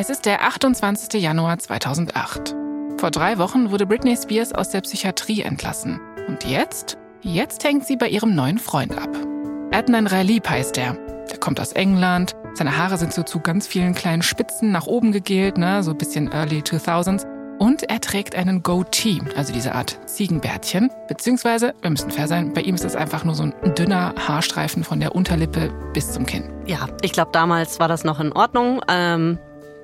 Es ist der 28. Januar 2008. Vor drei Wochen wurde Britney Spears aus der Psychiatrie entlassen. Und jetzt? Jetzt hängt sie bei ihrem neuen Freund ab. Adnan Ralib heißt er. Der kommt aus England. Seine Haare sind so zu ganz vielen kleinen Spitzen nach oben gegelt, ne? so ein bisschen Early 2000s. Und er trägt einen Goatee, also diese Art Ziegenbärtchen. Beziehungsweise, wir müssen fair sein, bei ihm ist es einfach nur so ein dünner Haarstreifen von der Unterlippe bis zum Kinn. Ja, ich glaube, damals war das noch in Ordnung. Ähm,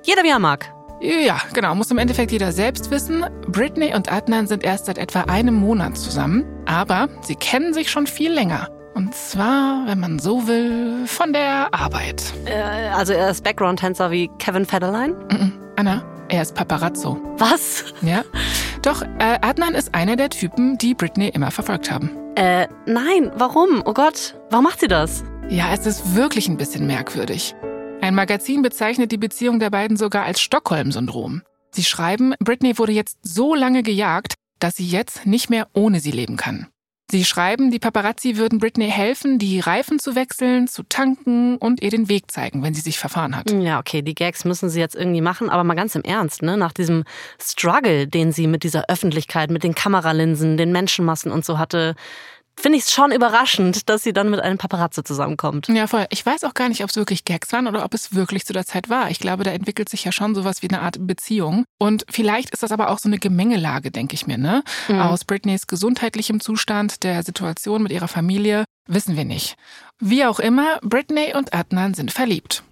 jeder wie er mag. Ja, genau, muss im Endeffekt jeder selbst wissen. Britney und Adnan sind erst seit etwa einem Monat zusammen, aber sie kennen sich schon viel länger. Und zwar, wenn man so will, von der Arbeit. Äh, also er ist Background-Tänzer wie Kevin Federline? Mm -mm. Anna, er ist Paparazzo. Was? Ja. Doch, äh, Adnan ist einer der Typen, die Britney immer verfolgt haben. Äh, nein, warum? Oh Gott, warum macht sie das? Ja, es ist wirklich ein bisschen merkwürdig. Ein Magazin bezeichnet die Beziehung der beiden sogar als Stockholm-Syndrom. Sie schreiben, Britney wurde jetzt so lange gejagt, dass sie jetzt nicht mehr ohne sie leben kann. Sie schreiben, die Paparazzi würden Britney helfen, die Reifen zu wechseln, zu tanken und ihr den Weg zeigen, wenn sie sich verfahren hat. Ja, okay, die Gags müssen sie jetzt irgendwie machen, aber mal ganz im Ernst, ne? Nach diesem Struggle, den sie mit dieser Öffentlichkeit, mit den Kameralinsen, den Menschenmassen und so hatte, finde ich es schon überraschend, dass sie dann mit einem Paparazzo zusammenkommt. Ja, voll. Ich weiß auch gar nicht, ob es wirklich Gags waren oder ob es wirklich zu der Zeit war. Ich glaube, da entwickelt sich ja schon sowas wie eine Art Beziehung. Und vielleicht ist das aber auch so eine Gemengelage, denke ich mir, ne? Mhm. Aus Britneys gesundheitlichem Zustand, der Situation mit ihrer Familie, wissen wir nicht. Wie auch immer, Britney und Adnan sind verliebt.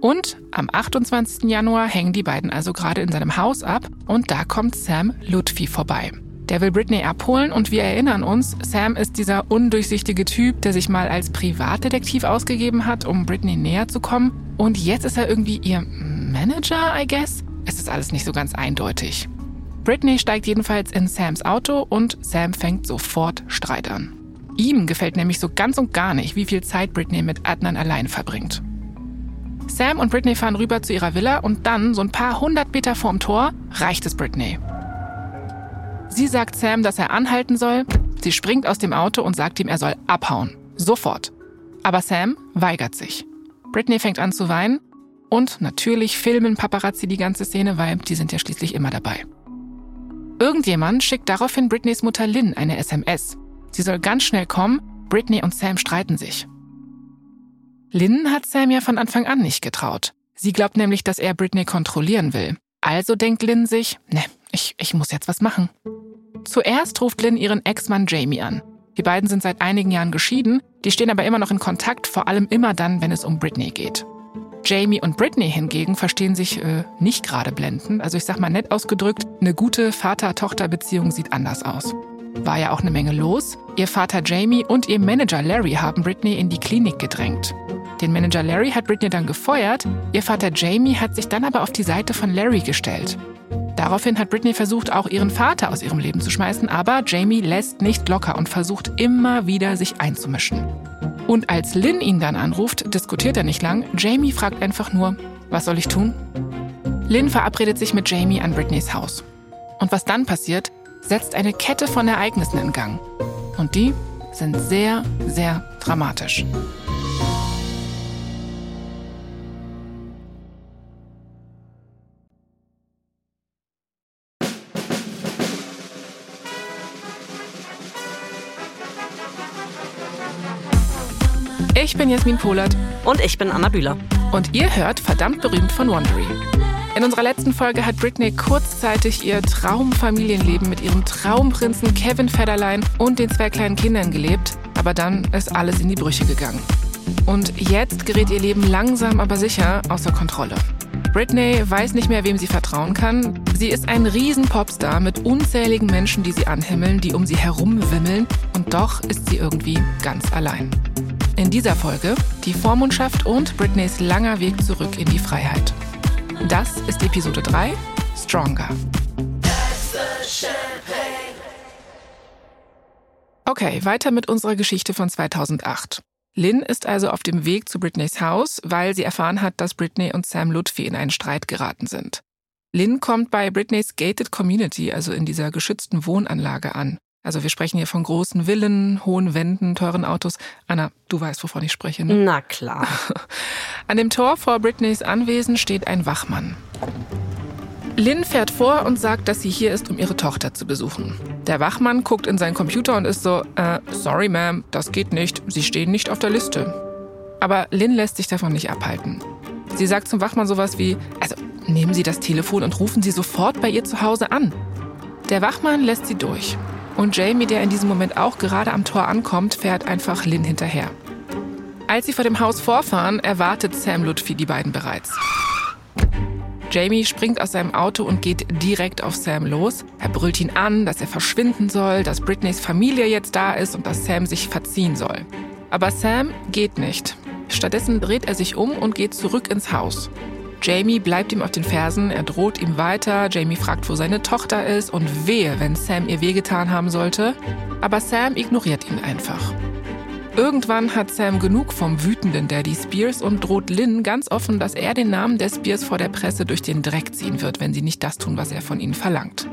Und am 28. Januar hängen die beiden also gerade in seinem Haus ab und da kommt Sam Lutfi vorbei. Der will Britney abholen und wir erinnern uns, Sam ist dieser undurchsichtige Typ, der sich mal als Privatdetektiv ausgegeben hat, um Britney näher zu kommen. Und jetzt ist er irgendwie ihr Manager, I guess? Es ist alles nicht so ganz eindeutig. Britney steigt jedenfalls in Sams Auto und Sam fängt sofort Streit an. Ihm gefällt nämlich so ganz und gar nicht, wie viel Zeit Britney mit Adnan allein verbringt. Sam und Britney fahren rüber zu ihrer Villa und dann, so ein paar hundert Meter vorm Tor, reicht es Britney. Sie sagt Sam, dass er anhalten soll. Sie springt aus dem Auto und sagt ihm, er soll abhauen. Sofort. Aber Sam weigert sich. Britney fängt an zu weinen und natürlich filmen Paparazzi die ganze Szene, weil die sind ja schließlich immer dabei. Irgendjemand schickt daraufhin Britneys Mutter Lynn eine SMS. Sie soll ganz schnell kommen, Britney und Sam streiten sich. Lynn hat Sam ja von Anfang an nicht getraut. Sie glaubt nämlich, dass er Britney kontrollieren will. Also denkt Lynn sich, ne, ich, ich muss jetzt was machen. Zuerst ruft Lynn ihren Ex-Mann Jamie an. Die beiden sind seit einigen Jahren geschieden, die stehen aber immer noch in Kontakt, vor allem immer dann, wenn es um Britney geht. Jamie und Britney hingegen verstehen sich äh, nicht gerade blendend. Also ich sag mal nett ausgedrückt, eine gute Vater-Tochter-Beziehung sieht anders aus. War ja auch eine Menge los. Ihr Vater Jamie und ihr Manager Larry haben Britney in die Klinik gedrängt. Den Manager Larry hat Britney dann gefeuert, ihr Vater Jamie hat sich dann aber auf die Seite von Larry gestellt. Daraufhin hat Britney versucht, auch ihren Vater aus ihrem Leben zu schmeißen, aber Jamie lässt nicht locker und versucht immer wieder, sich einzumischen. Und als Lynn ihn dann anruft, diskutiert er nicht lang. Jamie fragt einfach nur, was soll ich tun? Lynn verabredet sich mit Jamie an Britneys Haus. Und was dann passiert, setzt eine Kette von Ereignissen in Gang. Und die sind sehr, sehr dramatisch. Ich bin Jasmin Polat. Und ich bin Anna Bühler. Und ihr hört verdammt berühmt von Wondery. In unserer letzten Folge hat Britney kurzzeitig ihr Traumfamilienleben mit ihrem Traumprinzen Kevin Federline und den zwei kleinen Kindern gelebt. Aber dann ist alles in die Brüche gegangen. Und jetzt gerät ihr Leben langsam aber sicher außer Kontrolle. Britney weiß nicht mehr, wem sie vertrauen kann. Sie ist ein Riesen-Popstar mit unzähligen Menschen, die sie anhimmeln, die um sie herumwimmeln. Und doch ist sie irgendwie ganz allein. In dieser Folge die Vormundschaft und Britneys langer Weg zurück in die Freiheit. Das ist Episode 3, Stronger. Okay, weiter mit unserer Geschichte von 2008. Lynn ist also auf dem Weg zu Britneys Haus, weil sie erfahren hat, dass Britney und Sam Lutfi in einen Streit geraten sind. Lynn kommt bei Britneys Gated Community, also in dieser geschützten Wohnanlage an. Also wir sprechen hier von großen Villen, hohen Wänden, teuren Autos. Anna, du weißt, wovon ich spreche, ne? Na klar. An dem Tor vor Britneys Anwesen steht ein Wachmann. Lynn fährt vor und sagt, dass sie hier ist, um ihre Tochter zu besuchen. Der Wachmann guckt in seinen Computer und ist so, äh, sorry, Ma'am, das geht nicht. Sie stehen nicht auf der Liste. Aber Lynn lässt sich davon nicht abhalten. Sie sagt zum Wachmann sowas wie, also nehmen Sie das Telefon und rufen Sie sofort bei ihr zu Hause an. Der Wachmann lässt sie durch. Und Jamie, der in diesem Moment auch gerade am Tor ankommt, fährt einfach Lynn hinterher. Als sie vor dem Haus vorfahren, erwartet Sam Lutfi die beiden bereits. Jamie springt aus seinem Auto und geht direkt auf Sam los. Er brüllt ihn an, dass er verschwinden soll, dass Britneys Familie jetzt da ist und dass Sam sich verziehen soll. Aber Sam geht nicht. Stattdessen dreht er sich um und geht zurück ins Haus. Jamie bleibt ihm auf den Fersen, er droht ihm weiter, Jamie fragt, wo seine Tochter ist und wehe, wenn Sam ihr wehgetan haben sollte. Aber Sam ignoriert ihn einfach. Irgendwann hat Sam genug vom wütenden Daddy Spears und droht Lynn ganz offen, dass er den Namen der Spears vor der Presse durch den Dreck ziehen wird, wenn sie nicht das tun, was er von ihnen verlangt.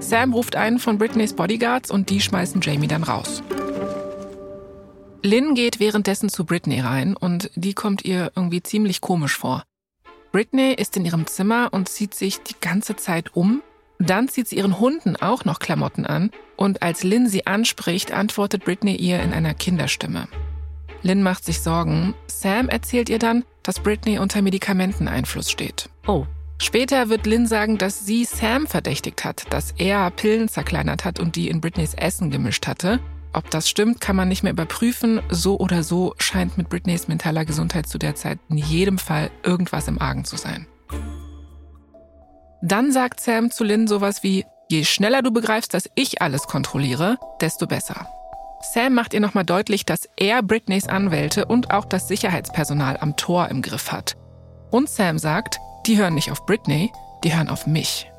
Sam ruft einen von Britneys Bodyguards und die schmeißen Jamie dann raus. Lynn geht währenddessen zu Britney rein und die kommt ihr irgendwie ziemlich komisch vor. Britney ist in ihrem Zimmer und zieht sich die ganze Zeit um, dann zieht sie ihren Hunden auch noch Klamotten an und als Lynn sie anspricht, antwortet Britney ihr in einer Kinderstimme. Lynn macht sich Sorgen. Sam erzählt ihr dann, dass Britney unter Medikamenteneinfluss steht. Oh. Später wird Lynn sagen, dass sie Sam verdächtigt hat, dass er Pillen zerkleinert hat und die in Britneys Essen gemischt hatte. Ob das stimmt, kann man nicht mehr überprüfen. So oder so scheint mit Britneys mentaler Gesundheit zu der Zeit in jedem Fall irgendwas im Argen zu sein. Dann sagt Sam zu Lynn sowas wie, je schneller du begreifst, dass ich alles kontrolliere, desto besser. Sam macht ihr nochmal deutlich, dass er Britneys Anwälte und auch das Sicherheitspersonal am Tor im Griff hat. Und Sam sagt, die hören nicht auf Britney, die hören auf mich.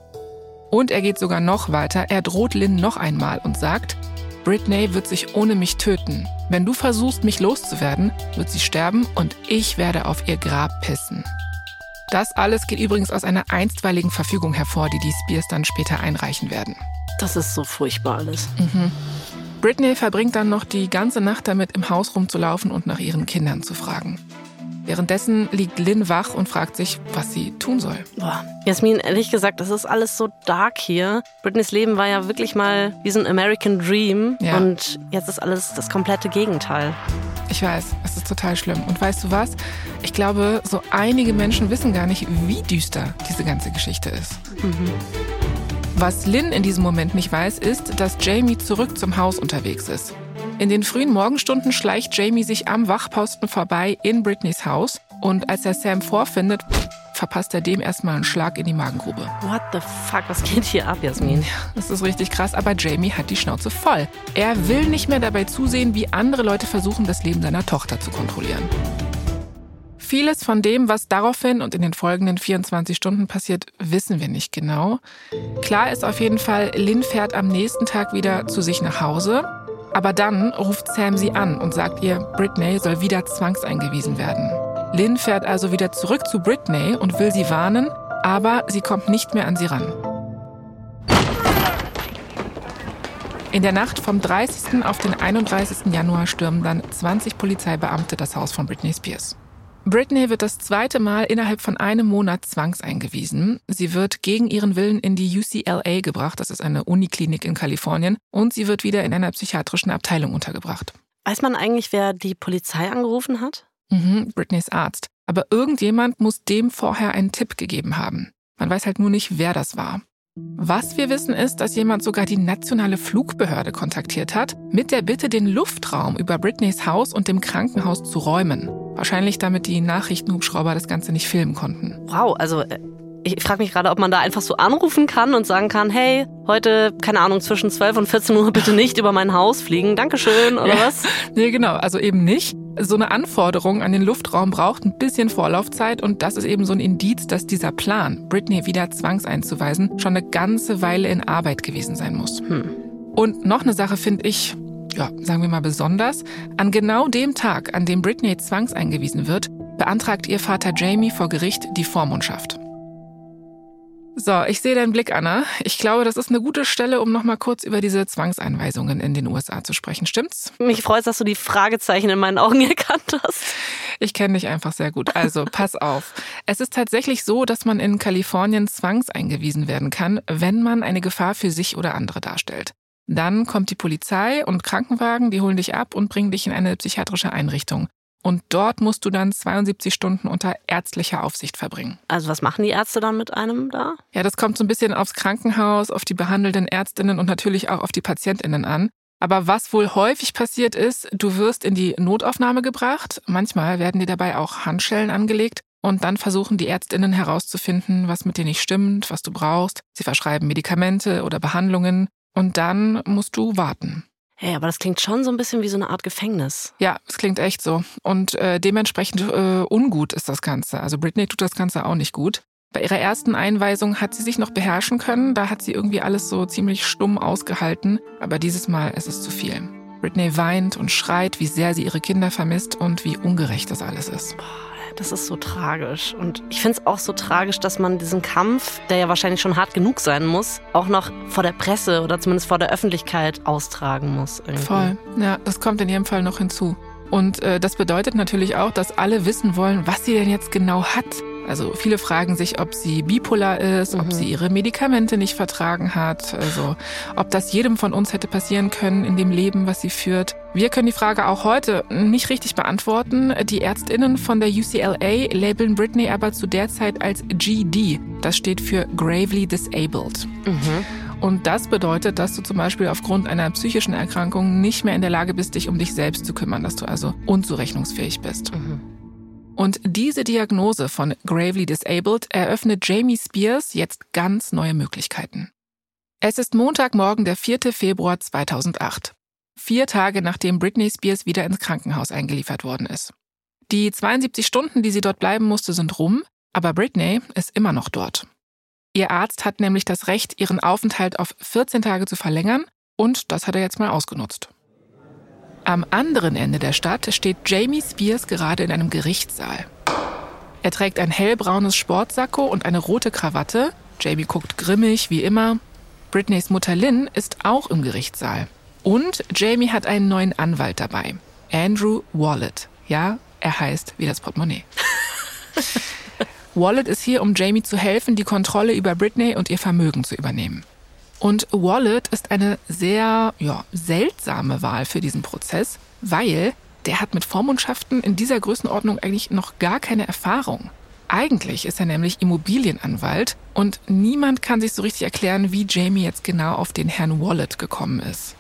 Und er geht sogar noch weiter, er droht Lynn noch einmal und sagt, Britney wird sich ohne mich töten. Wenn du versuchst, mich loszuwerden, wird sie sterben und ich werde auf ihr Grab pissen. Das alles geht übrigens aus einer einstweiligen Verfügung hervor, die die Spears dann später einreichen werden. Das ist so furchtbar alles. Mhm. Britney verbringt dann noch die ganze Nacht damit, im Haus rumzulaufen und nach ihren Kindern zu fragen. Währenddessen liegt Lynn wach und fragt sich, was sie tun soll. Boah. Jasmin, ehrlich gesagt, das ist alles so dark hier. Britneys Leben war ja wirklich mal wie so ein American Dream. Ja. Und jetzt ist alles das komplette Gegenteil. Ich weiß, es ist total schlimm. Und weißt du was? Ich glaube, so einige Menschen wissen gar nicht, wie düster diese ganze Geschichte ist. Mhm. Was Lynn in diesem Moment nicht weiß, ist, dass Jamie zurück zum Haus unterwegs ist. In den frühen Morgenstunden schleicht Jamie sich am Wachposten vorbei in Britneys Haus und als er Sam vorfindet, verpasst er dem erstmal einen Schlag in die Magengrube. What the fuck, was geht hier ab, Jasmin? Ja, das ist richtig krass, aber Jamie hat die Schnauze voll. Er will nicht mehr dabei zusehen, wie andere Leute versuchen, das Leben seiner Tochter zu kontrollieren. Vieles von dem, was daraufhin und in den folgenden 24 Stunden passiert, wissen wir nicht genau. Klar ist auf jeden Fall, Lynn fährt am nächsten Tag wieder zu sich nach Hause. Aber dann ruft Sam sie an und sagt ihr, Britney soll wieder zwangseingewiesen werden. Lynn fährt also wieder zurück zu Britney und will sie warnen, aber sie kommt nicht mehr an sie ran. In der Nacht vom 30. auf den 31. Januar stürmen dann 20 Polizeibeamte das Haus von Britney Spears. Britney wird das zweite Mal innerhalb von einem Monat zwangseingewiesen. Sie wird gegen ihren Willen in die UCLA gebracht, das ist eine Uniklinik in Kalifornien, und sie wird wieder in einer psychiatrischen Abteilung untergebracht. Weiß man eigentlich, wer die Polizei angerufen hat? Mhm, Britneys Arzt. Aber irgendjemand muss dem vorher einen Tipp gegeben haben. Man weiß halt nur nicht, wer das war. Was wir wissen ist, dass jemand sogar die nationale Flugbehörde kontaktiert hat, mit der Bitte, den Luftraum über Britneys Haus und dem Krankenhaus zu räumen. Wahrscheinlich damit die Nachrichtenhubschrauber das Ganze nicht filmen konnten. Wow, also äh, ich frage mich gerade, ob man da einfach so anrufen kann und sagen kann, hey, heute, keine Ahnung, zwischen 12 und 14 Uhr bitte nicht über mein Haus fliegen. Dankeschön, oder ja. was? Nee, genau, also eben nicht. So eine Anforderung an den Luftraum braucht ein bisschen Vorlaufzeit und das ist eben so ein Indiz, dass dieser Plan, Britney wieder zwangseinzuweisen, schon eine ganze Weile in Arbeit gewesen sein muss. Hm. Und noch eine Sache finde ich, ja, sagen wir mal besonders. An genau dem Tag, an dem Britney zwangseingewiesen wird, beantragt ihr Vater Jamie vor Gericht die Vormundschaft. So, ich sehe deinen Blick, Anna. Ich glaube, das ist eine gute Stelle, um nochmal kurz über diese Zwangseinweisungen in den USA zu sprechen. Stimmt's? Mich freut, dass du die Fragezeichen in meinen Augen erkannt hast. Ich kenne dich einfach sehr gut. Also, pass auf. Es ist tatsächlich so, dass man in Kalifornien zwangseingewiesen werden kann, wenn man eine Gefahr für sich oder andere darstellt. Dann kommt die Polizei und Krankenwagen, die holen dich ab und bringen dich in eine psychiatrische Einrichtung. Und dort musst du dann 72 Stunden unter ärztlicher Aufsicht verbringen. Also was machen die Ärzte dann mit einem da? Ja, das kommt so ein bisschen aufs Krankenhaus, auf die behandelnden Ärztinnen und natürlich auch auf die Patientinnen an. Aber was wohl häufig passiert ist, du wirst in die Notaufnahme gebracht. Manchmal werden dir dabei auch Handschellen angelegt. Und dann versuchen die Ärztinnen herauszufinden, was mit dir nicht stimmt, was du brauchst. Sie verschreiben Medikamente oder Behandlungen. Und dann musst du warten. Hey, aber das klingt schon so ein bisschen wie so eine Art Gefängnis. Ja, es klingt echt so. Und äh, dementsprechend äh, ungut ist das Ganze. Also Britney tut das Ganze auch nicht gut. Bei ihrer ersten Einweisung hat sie sich noch beherrschen können. Da hat sie irgendwie alles so ziemlich stumm ausgehalten. Aber dieses Mal ist es zu viel. Britney weint und schreit, wie sehr sie ihre Kinder vermisst und wie ungerecht das alles ist. Boah. Das ist so tragisch. Und ich finde es auch so tragisch, dass man diesen Kampf, der ja wahrscheinlich schon hart genug sein muss, auch noch vor der Presse oder zumindest vor der Öffentlichkeit austragen muss. Irgendwie. Voll. Ja, das kommt in jedem Fall noch hinzu. Und äh, das bedeutet natürlich auch, dass alle wissen wollen, was sie denn jetzt genau hat. Also viele fragen sich, ob sie bipolar ist, mhm. ob sie ihre Medikamente nicht vertragen hat, also ob das jedem von uns hätte passieren können in dem Leben, was sie führt. Wir können die Frage auch heute nicht richtig beantworten. Die Ärztinnen von der UCLA labeln Britney aber zu der Zeit als GD. Das steht für Gravely Disabled. Mhm. Und das bedeutet, dass du zum Beispiel aufgrund einer psychischen Erkrankung nicht mehr in der Lage bist, dich um dich selbst zu kümmern, dass du also unzurechnungsfähig bist. Mhm. Und diese Diagnose von Gravely Disabled eröffnet Jamie Spears jetzt ganz neue Möglichkeiten. Es ist Montagmorgen, der 4. Februar 2008. Vier Tage nachdem Britney Spears wieder ins Krankenhaus eingeliefert worden ist. Die 72 Stunden, die sie dort bleiben musste, sind rum, aber Britney ist immer noch dort. Ihr Arzt hat nämlich das Recht, ihren Aufenthalt auf 14 Tage zu verlängern und das hat er jetzt mal ausgenutzt. Am anderen Ende der Stadt steht Jamie Spears gerade in einem Gerichtssaal. Er trägt ein hellbraunes Sportsacko und eine rote Krawatte. Jamie guckt grimmig, wie immer. Britneys Mutter Lynn ist auch im Gerichtssaal. Und Jamie hat einen neuen Anwalt dabei. Andrew Wallet. Ja, er heißt wie das Portemonnaie. Wallet ist hier, um Jamie zu helfen, die Kontrolle über Britney und ihr Vermögen zu übernehmen. Und Wallet ist eine sehr ja, seltsame Wahl für diesen Prozess, weil der hat mit Vormundschaften in dieser Größenordnung eigentlich noch gar keine Erfahrung. Eigentlich ist er nämlich Immobilienanwalt und niemand kann sich so richtig erklären, wie Jamie jetzt genau auf den Herrn Wallet gekommen ist.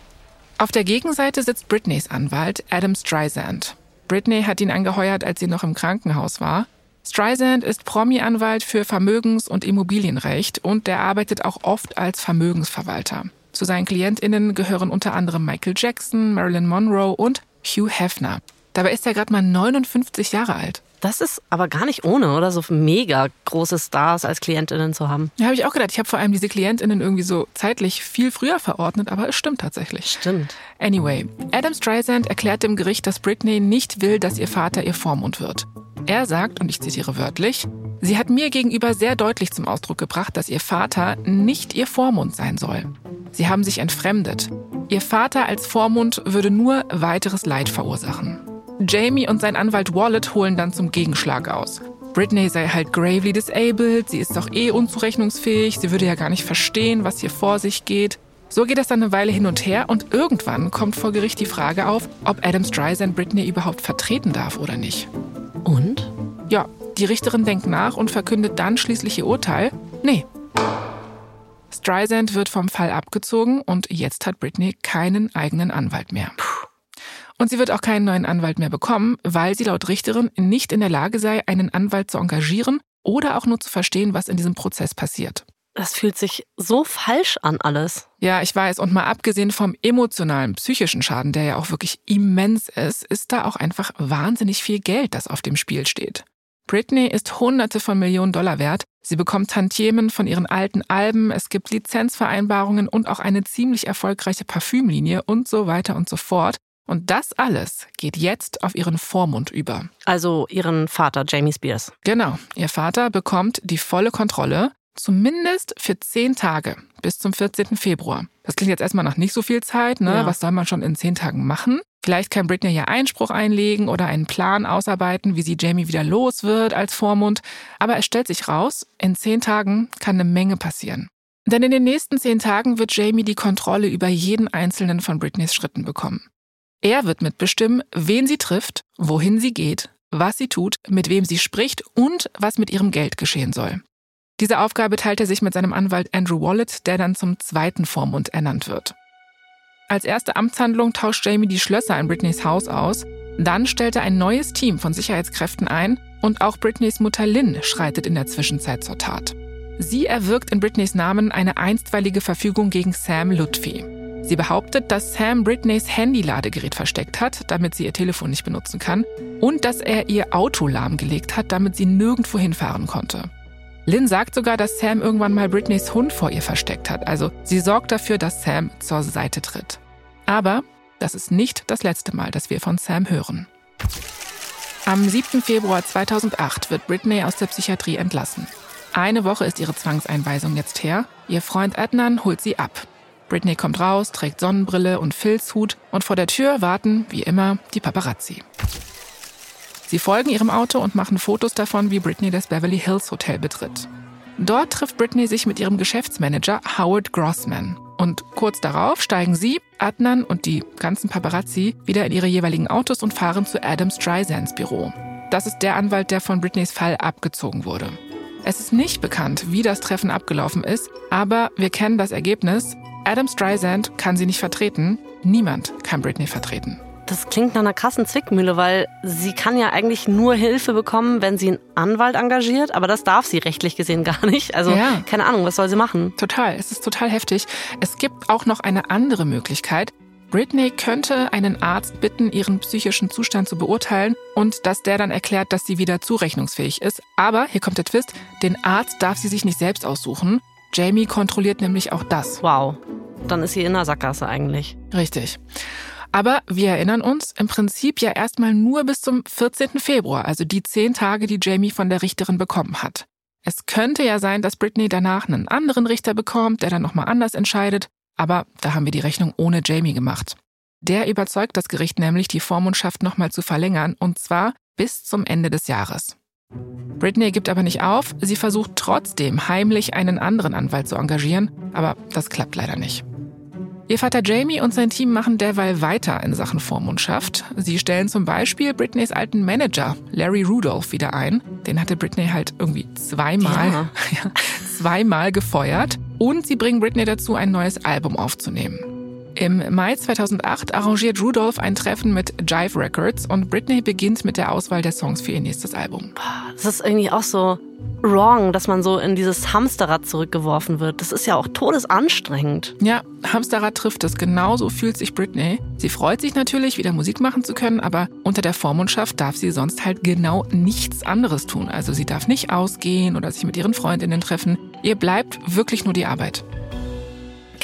Auf der Gegenseite sitzt Britneys Anwalt Adam Streisand. Britney hat ihn angeheuert, als sie noch im Krankenhaus war Streisand ist Promi-Anwalt für Vermögens- und Immobilienrecht und der arbeitet auch oft als Vermögensverwalter. Zu seinen KlientInnen gehören unter anderem Michael Jackson, Marilyn Monroe und Hugh Hefner. Dabei ist er gerade mal 59 Jahre alt. Das ist aber gar nicht ohne, oder? So mega große Stars als KlientInnen zu haben. Ja, habe ich auch gedacht. Ich habe vor allem diese KlientInnen irgendwie so zeitlich viel früher verordnet, aber es stimmt tatsächlich. Stimmt. Anyway, Adam Streisand erklärt dem Gericht, dass Britney nicht will, dass ihr Vater ihr Vormund wird. Er sagt, und ich zitiere wörtlich, sie hat mir gegenüber sehr deutlich zum Ausdruck gebracht, dass ihr Vater nicht ihr Vormund sein soll. Sie haben sich entfremdet. Ihr Vater als Vormund würde nur weiteres Leid verursachen. Jamie und sein Anwalt Wallet holen dann zum Gegenschlag aus. Britney sei halt gravely disabled, sie ist doch eh unzurechnungsfähig, sie würde ja gar nicht verstehen, was hier vor sich geht. So geht es dann eine Weile hin und her und irgendwann kommt vor Gericht die Frage auf, ob Adam Streisand Britney überhaupt vertreten darf oder nicht. Und? Ja, die Richterin denkt nach und verkündet dann schließlich ihr Urteil. Nee. Streisand wird vom Fall abgezogen und jetzt hat Britney keinen eigenen Anwalt mehr. Und sie wird auch keinen neuen Anwalt mehr bekommen, weil sie laut Richterin nicht in der Lage sei, einen Anwalt zu engagieren oder auch nur zu verstehen, was in diesem Prozess passiert. Das fühlt sich so falsch an alles. Ja, ich weiß. Und mal abgesehen vom emotionalen, psychischen Schaden, der ja auch wirklich immens ist, ist da auch einfach wahnsinnig viel Geld, das auf dem Spiel steht. Britney ist Hunderte von Millionen Dollar wert. Sie bekommt Tantiemen von ihren alten Alben, es gibt Lizenzvereinbarungen und auch eine ziemlich erfolgreiche Parfümlinie und so weiter und so fort. Und das alles geht jetzt auf ihren Vormund über. Also ihren Vater, Jamie Spears. Genau. Ihr Vater bekommt die volle Kontrolle Zumindest für zehn Tage bis zum 14. Februar. Das klingt jetzt erstmal nach nicht so viel Zeit. Ne? Ja. Was soll man schon in zehn Tagen machen? Vielleicht kann Britney ja Einspruch einlegen oder einen Plan ausarbeiten, wie sie Jamie wieder los wird als Vormund. Aber es stellt sich raus, in zehn Tagen kann eine Menge passieren. Denn in den nächsten zehn Tagen wird Jamie die Kontrolle über jeden einzelnen von Britneys Schritten bekommen. Er wird mitbestimmen, wen sie trifft, wohin sie geht, was sie tut, mit wem sie spricht und was mit ihrem Geld geschehen soll. Diese Aufgabe teilt er sich mit seinem Anwalt Andrew Wallet, der dann zum zweiten Vormund ernannt wird. Als erste Amtshandlung tauscht Jamie die Schlösser in Britneys Haus aus. Dann stellt er ein neues Team von Sicherheitskräften ein und auch Britneys Mutter Lynn schreitet in der Zwischenzeit zur Tat. Sie erwirkt in Britneys Namen eine einstweilige Verfügung gegen Sam Lutfi. Sie behauptet, dass Sam Britneys Handy-Ladegerät versteckt hat, damit sie ihr Telefon nicht benutzen kann, und dass er ihr Auto lahmgelegt hat, damit sie nirgendwo hinfahren konnte. Lynn sagt sogar, dass Sam irgendwann mal Britneys Hund vor ihr versteckt hat. Also sie sorgt dafür, dass Sam zur Seite tritt. Aber das ist nicht das letzte Mal, dass wir von Sam hören. Am 7. Februar 2008 wird Britney aus der Psychiatrie entlassen. Eine Woche ist ihre Zwangseinweisung jetzt her. Ihr Freund Adnan holt sie ab. Britney kommt raus, trägt Sonnenbrille und Filzhut und vor der Tür warten, wie immer, die Paparazzi. Sie folgen ihrem Auto und machen Fotos davon, wie Britney das Beverly Hills Hotel betritt. Dort trifft Britney sich mit ihrem Geschäftsmanager Howard Grossman. Und kurz darauf steigen sie, Adnan und die ganzen Paparazzi wieder in ihre jeweiligen Autos und fahren zu Adam Strysands Büro. Das ist der Anwalt, der von Britneys Fall abgezogen wurde. Es ist nicht bekannt, wie das Treffen abgelaufen ist, aber wir kennen das Ergebnis. Adam Streisand kann sie nicht vertreten. Niemand kann Britney vertreten. Das klingt nach einer krassen Zwickmühle, weil sie kann ja eigentlich nur Hilfe bekommen, wenn sie einen Anwalt engagiert, aber das darf sie rechtlich gesehen gar nicht. Also ja. keine Ahnung, was soll sie machen? Total, es ist total heftig. Es gibt auch noch eine andere Möglichkeit. Britney könnte einen Arzt bitten, ihren psychischen Zustand zu beurteilen und dass der dann erklärt, dass sie wieder zurechnungsfähig ist. Aber, hier kommt der Twist, den Arzt darf sie sich nicht selbst aussuchen. Jamie kontrolliert nämlich auch das. Wow, dann ist sie in der Sackgasse eigentlich. Richtig. Aber wir erinnern uns im Prinzip ja erstmal nur bis zum 14. Februar, also die zehn Tage, die Jamie von der Richterin bekommen hat. Es könnte ja sein, dass Britney danach einen anderen Richter bekommt, der dann nochmal anders entscheidet, aber da haben wir die Rechnung ohne Jamie gemacht. Der überzeugt das Gericht nämlich, die Vormundschaft nochmal zu verlängern, und zwar bis zum Ende des Jahres. Britney gibt aber nicht auf, sie versucht trotzdem heimlich einen anderen Anwalt zu engagieren, aber das klappt leider nicht. Ihr Vater Jamie und sein Team machen derweil weiter in Sachen Vormundschaft. Sie stellen zum Beispiel Britneys alten Manager Larry Rudolph wieder ein. Den hatte Britney halt irgendwie zweimal, ja. zweimal gefeuert. Und sie bringen Britney dazu, ein neues Album aufzunehmen. Im Mai 2008 arrangiert Rudolph ein Treffen mit Jive Records und Britney beginnt mit der Auswahl der Songs für ihr nächstes Album. Das ist irgendwie auch so wrong, dass man so in dieses Hamsterrad zurückgeworfen wird. Das ist ja auch todesanstrengend. Ja, Hamsterrad trifft es. Genauso fühlt sich Britney. Sie freut sich natürlich, wieder Musik machen zu können, aber unter der Vormundschaft darf sie sonst halt genau nichts anderes tun. Also sie darf nicht ausgehen oder sich mit ihren Freundinnen treffen. Ihr bleibt wirklich nur die Arbeit.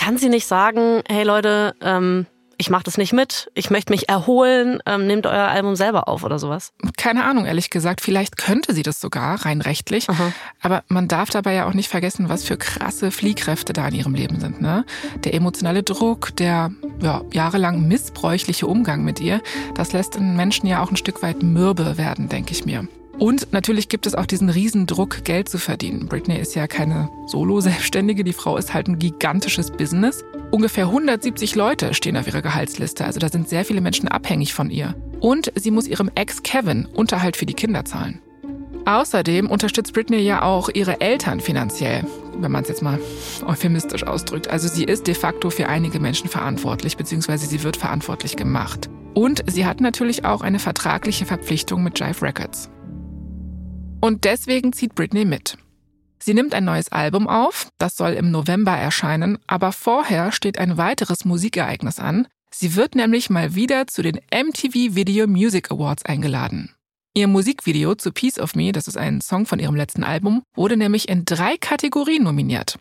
Kann sie nicht sagen, hey Leute, ähm, ich mache das nicht mit, ich möchte mich erholen, ähm, nehmt euer Album selber auf oder sowas? Keine Ahnung, ehrlich gesagt. Vielleicht könnte sie das sogar, rein rechtlich. Aha. Aber man darf dabei ja auch nicht vergessen, was für krasse Fliehkräfte da in ihrem Leben sind. Ne? Der emotionale Druck, der ja, jahrelang missbräuchliche Umgang mit ihr, das lässt einen Menschen ja auch ein Stück weit mürbe werden, denke ich mir. Und natürlich gibt es auch diesen Riesendruck, Geld zu verdienen. Britney ist ja keine Solo-Selbstständige, die Frau ist halt ein gigantisches Business. Ungefähr 170 Leute stehen auf ihrer Gehaltsliste, also da sind sehr viele Menschen abhängig von ihr. Und sie muss ihrem Ex Kevin Unterhalt für die Kinder zahlen. Außerdem unterstützt Britney ja auch ihre Eltern finanziell, wenn man es jetzt mal euphemistisch ausdrückt. Also sie ist de facto für einige Menschen verantwortlich, beziehungsweise sie wird verantwortlich gemacht. Und sie hat natürlich auch eine vertragliche Verpflichtung mit Jive Records. Und deswegen zieht Britney mit. Sie nimmt ein neues Album auf, das soll im November erscheinen, aber vorher steht ein weiteres Musikereignis an. Sie wird nämlich mal wieder zu den MTV Video Music Awards eingeladen. Ihr Musikvideo zu Piece of Me, das ist ein Song von ihrem letzten Album, wurde nämlich in drei Kategorien nominiert.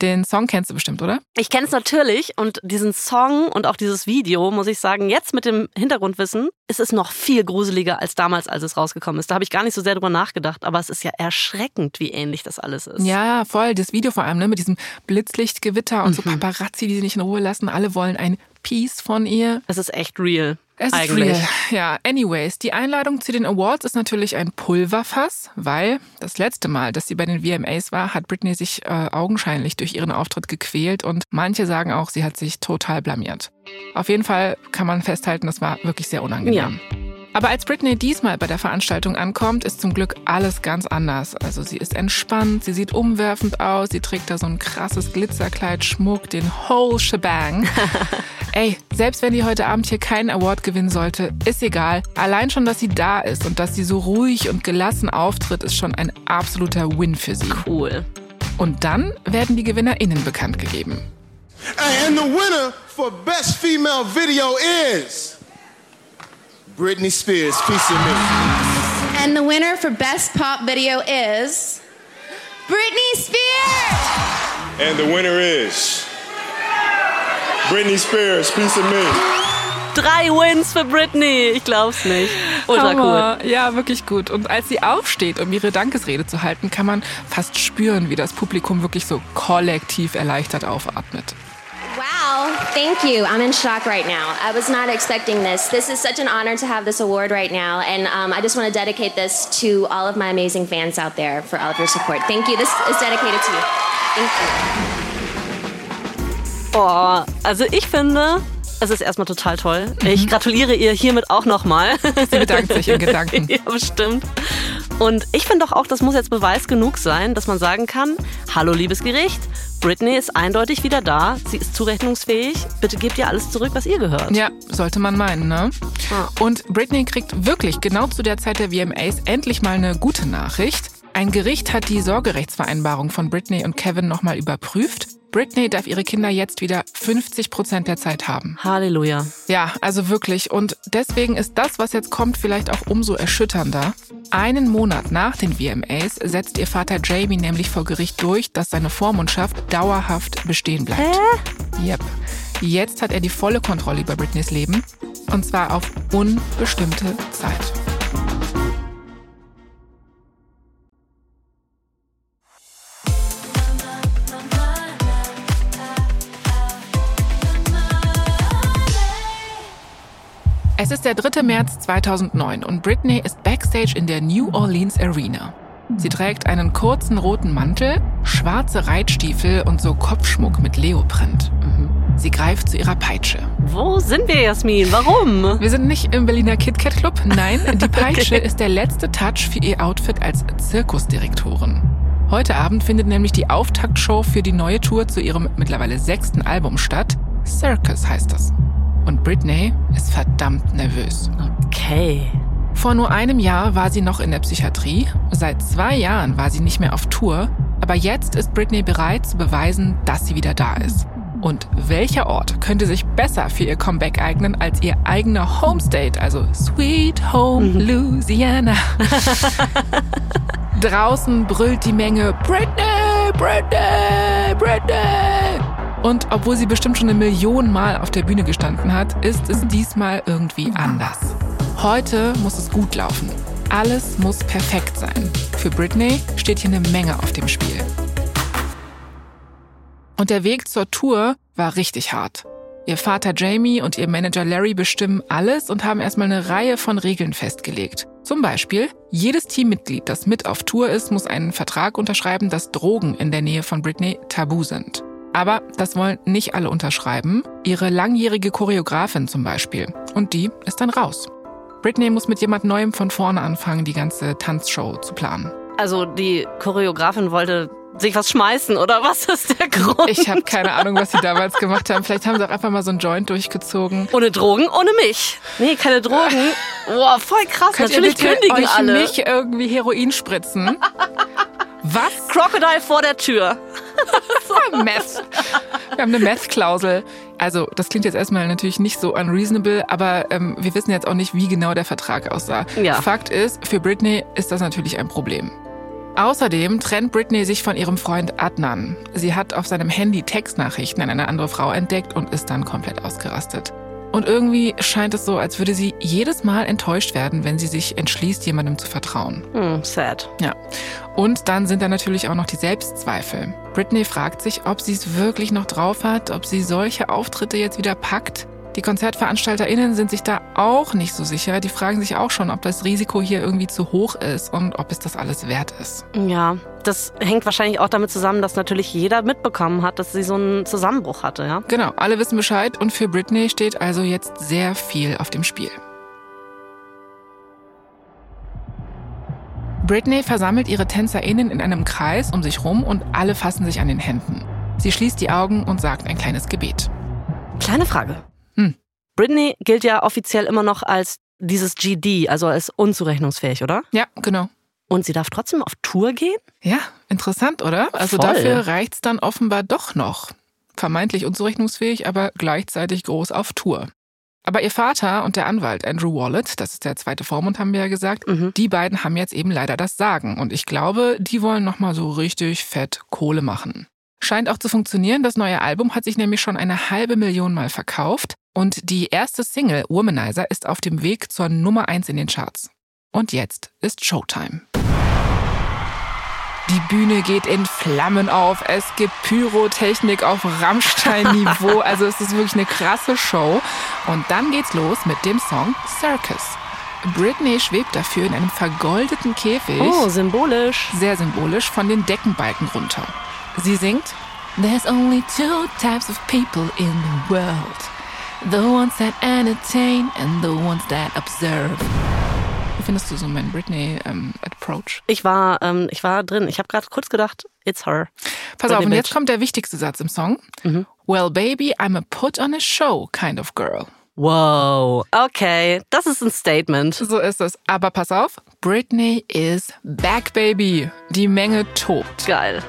Den Song kennst du bestimmt, oder? Ich kenne es natürlich und diesen Song und auch dieses Video, muss ich sagen, jetzt mit dem Hintergrundwissen, ist es noch viel gruseliger als damals, als es rausgekommen ist. Da habe ich gar nicht so sehr drüber nachgedacht, aber es ist ja erschreckend, wie ähnlich das alles ist. Ja, voll. Das Video vor allem, ne, mit diesem Blitzlichtgewitter und mhm. so Paparazzi, die sie nicht in Ruhe lassen. Alle wollen ein Piece von ihr. Es ist echt real. Es eigentlich. ist real. Ja, anyways, die Einladung zu den Awards ist natürlich ein Pulverfass, weil das letzte Mal, dass sie bei den VMAs war, hat Britney sich äh, augenscheinlich durch ihren Auftritt gequält und manche sagen auch, sie hat sich total blamiert. Auf jeden Fall kann man festhalten, das war wirklich sehr unangenehm. Ja. Aber als Britney diesmal bei der Veranstaltung ankommt, ist zum Glück alles ganz anders. Also sie ist entspannt, sie sieht umwerfend aus, sie trägt da so ein krasses Glitzerkleid, Schmuck, den whole shebang. Ey, selbst wenn die heute Abend hier keinen Award gewinnen sollte, ist egal. Allein schon, dass sie da ist und dass sie so ruhig und gelassen auftritt, ist schon ein absoluter Win für sie. Cool. Und dann werden die GewinnerInnen bekannt gegeben. And the winner for Best Female Video is... Britney Spears, Piece of Me. And the winner for Best Pop Video is Britney Spears. And the winner is Britney Spears, Piece of Me. Drei Wins für Britney. Ich glaub's nicht. Ultra Hammer. cool. Ja, wirklich gut. Und als sie aufsteht, um ihre Dankesrede zu halten, kann man fast spüren, wie das Publikum wirklich so kollektiv erleichtert aufatmet. Wow, thank you. I'm in shock right now. I was not expecting this. This is such an honor to have this award right now, and um, I just want to dedicate this to all of my amazing fans out there for all of your support. Thank you. This is dedicated to you. Thank you. Oh, also ich finde, es ist erstmal total toll. Ich mhm. gratuliere ihr hiermit auch nochmal. Sie bedankt sich in Gedanken. ja, bestimmt. Und ich finde doch auch, das muss jetzt Beweis genug sein, dass man sagen kann, hallo liebes Gericht, Britney ist eindeutig wieder da, sie ist zurechnungsfähig, bitte gebt ihr alles zurück, was ihr gehört. Ja, sollte man meinen, ne? Ja. Und Britney kriegt wirklich genau zu der Zeit der VMAs endlich mal eine gute Nachricht. Ein Gericht hat die Sorgerechtsvereinbarung von Britney und Kevin nochmal überprüft Britney darf ihre Kinder jetzt wieder 50 Prozent der Zeit haben. Halleluja. Ja, also wirklich. Und deswegen ist das, was jetzt kommt, vielleicht auch umso erschütternder. Einen Monat nach den VMAs setzt ihr Vater Jamie nämlich vor Gericht durch, dass seine Vormundschaft dauerhaft bestehen bleibt. Hä? Yep. Jetzt hat er die volle Kontrolle über Britneys Leben. Und zwar auf unbestimmte Zeit. Es ist der 3. März 2009 und Britney ist backstage in der New Orleans Arena. Sie trägt einen kurzen roten Mantel, schwarze Reitstiefel und so Kopfschmuck mit Leoprint. Sie greift zu ihrer Peitsche. Wo sind wir, Jasmin? Warum? Wir sind nicht im Berliner KitKat Club. Nein, die Peitsche okay. ist der letzte Touch für ihr Outfit als Zirkusdirektorin. Heute Abend findet nämlich die Auftaktshow für die neue Tour zu ihrem mittlerweile sechsten Album statt. Circus heißt das. Und Britney ist verdammt nervös. Okay. Vor nur einem Jahr war sie noch in der Psychiatrie, seit zwei Jahren war sie nicht mehr auf Tour, aber jetzt ist Britney bereit zu beweisen, dass sie wieder da ist. Und welcher Ort könnte sich besser für ihr Comeback eignen als ihr eigener Homestate, also Sweet Home mhm. Louisiana? Draußen brüllt die Menge Britney, Britney, Britney. Und obwohl sie bestimmt schon eine Million Mal auf der Bühne gestanden hat, ist es diesmal irgendwie anders. Heute muss es gut laufen. Alles muss perfekt sein. Für Britney steht hier eine Menge auf dem Spiel. Und der Weg zur Tour war richtig hart. Ihr Vater Jamie und ihr Manager Larry bestimmen alles und haben erstmal eine Reihe von Regeln festgelegt. Zum Beispiel, jedes Teammitglied, das mit auf Tour ist, muss einen Vertrag unterschreiben, dass Drogen in der Nähe von Britney tabu sind. Aber das wollen nicht alle unterschreiben. Ihre langjährige Choreografin zum Beispiel. Und die ist dann raus. Britney muss mit jemand Neuem von vorne anfangen, die ganze Tanzshow zu planen. Also die Choreografin wollte sich was schmeißen oder was ist der Grund? Ich habe keine Ahnung, was sie damals gemacht haben. Vielleicht haben sie auch einfach mal so einen Joint durchgezogen. Ohne Drogen, ohne mich. Nee, keine Drogen. Boah, voll krass. Könnt Natürlich ihr kündigen euch alle. nicht irgendwie Heroin spritzen. Was? Crocodile vor der Tür. Meth. Wir haben eine Meth-Klausel. Also, das klingt jetzt erstmal natürlich nicht so unreasonable, aber ähm, wir wissen jetzt auch nicht, wie genau der Vertrag aussah. Ja. Fakt ist, für Britney ist das natürlich ein Problem. Außerdem trennt Britney sich von ihrem Freund Adnan. Sie hat auf seinem Handy Textnachrichten an eine andere Frau entdeckt und ist dann komplett ausgerastet. Und irgendwie scheint es so, als würde sie jedes Mal enttäuscht werden, wenn sie sich entschließt, jemandem zu vertrauen. Hm, sad. Ja. Und dann sind da natürlich auch noch die Selbstzweifel. Britney fragt sich, ob sie es wirklich noch drauf hat, ob sie solche Auftritte jetzt wieder packt. Die KonzertveranstalterInnen sind sich da auch nicht so sicher. Die fragen sich auch schon, ob das Risiko hier irgendwie zu hoch ist und ob es das alles wert ist. Ja, das hängt wahrscheinlich auch damit zusammen, dass natürlich jeder mitbekommen hat, dass sie so einen Zusammenbruch hatte, ja? Genau, alle wissen Bescheid und für Britney steht also jetzt sehr viel auf dem Spiel. Britney versammelt ihre TänzerInnen in einem Kreis um sich rum und alle fassen sich an den Händen. Sie schließt die Augen und sagt ein kleines Gebet. Kleine Frage. Britney gilt ja offiziell immer noch als dieses GD, also als unzurechnungsfähig, oder? Ja, genau. Und sie darf trotzdem auf Tour gehen? Ja, interessant, oder? Also Voll. dafür reicht's dann offenbar doch noch. Vermeintlich unzurechnungsfähig, aber gleichzeitig groß auf Tour. Aber ihr Vater und der Anwalt Andrew Wallet, das ist der zweite Vormund, haben wir ja gesagt, Mhm. die beiden haben jetzt eben leider das Sagen. Und ich glaube, die wollen nochmal so richtig fett Kohle machen. Scheint auch zu funktionieren. Das neue Album hat sich nämlich schon eine halbe Million Mal verkauft. Und die erste Single, Womanizer, ist auf dem Weg zur Nummer 1 in den Charts. Und jetzt ist Showtime. Die Bühne geht in Flammen auf. Es gibt Pyrotechnik auf Rammstein-Niveau. Also es ist wirklich eine krasse Show. Und dann geht's los mit dem Song Circus. Britney schwebt dafür in einem vergoldeten Käfig. Oh, symbolisch. Sehr symbolisch von den Deckenbalken runter. Sie singt There's only two types of people in the world. The ones that entertain and the ones that observe. Wie findest du so meinen Britney-Approach? Ich war, ähm, ich war drin. Ich habe gerade kurz gedacht, it's her. Pass Britney auf, und jetzt kommt der wichtigste Satz im Song. Well, baby, I'm a put on a show kind of girl. Wow. Okay, das ist ein Statement. So ist es. Aber pass auf, Britney is back, baby. Die Menge tobt. Geil.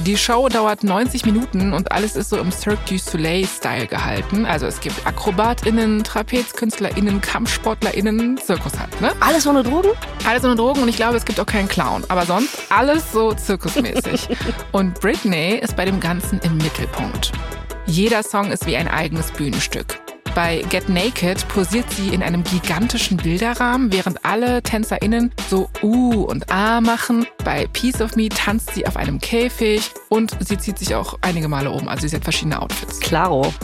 Die Show dauert 90 Minuten und alles ist so im Cirque du Soleil-Style gehalten. Also es gibt AkrobatInnen, TrapezkünstlerInnen, KampfsportlerInnen, Zirkus halt, ne? Alles ohne Drogen? Alles ohne Drogen und ich glaube, es gibt auch keinen Clown. Aber sonst alles so zirkusmäßig. und Britney ist bei dem Ganzen im Mittelpunkt. Jeder Song ist wie ein eigenes Bühnenstück. Bei Get Naked posiert sie in einem gigantischen Bilderrahmen, während alle TänzerInnen so Uh und Ah machen. Bei Piece of Me tanzt sie auf einem Käfig und sie zieht sich auch einige Male um. Also sie hat verschiedene Outfits. Klaro.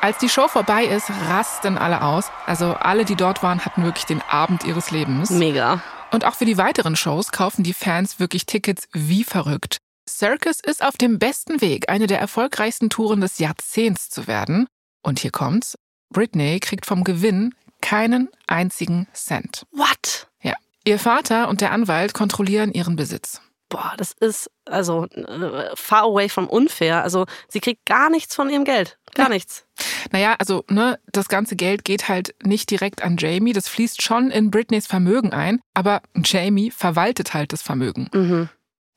Als die Show vorbei ist, rasten alle aus. Also alle, die dort waren, hatten wirklich den Abend ihres Lebens. Mega. Und auch für die weiteren Shows kaufen die Fans wirklich Tickets wie verrückt. Circus ist auf dem besten Weg, eine der erfolgreichsten Touren des Jahrzehnts zu werden. Und hier kommt's. Britney kriegt vom Gewinn keinen einzigen Cent. What? Ja. Ihr Vater und der Anwalt kontrollieren ihren Besitz. Boah, das ist also äh, far away from unfair. Also sie kriegt gar nichts von ihrem Geld. Gar nichts. Naja, also, ne, das ganze Geld geht halt nicht direkt an Jamie. Das fließt schon in Britneys Vermögen ein, aber Jamie verwaltet halt das Vermögen. Mhm.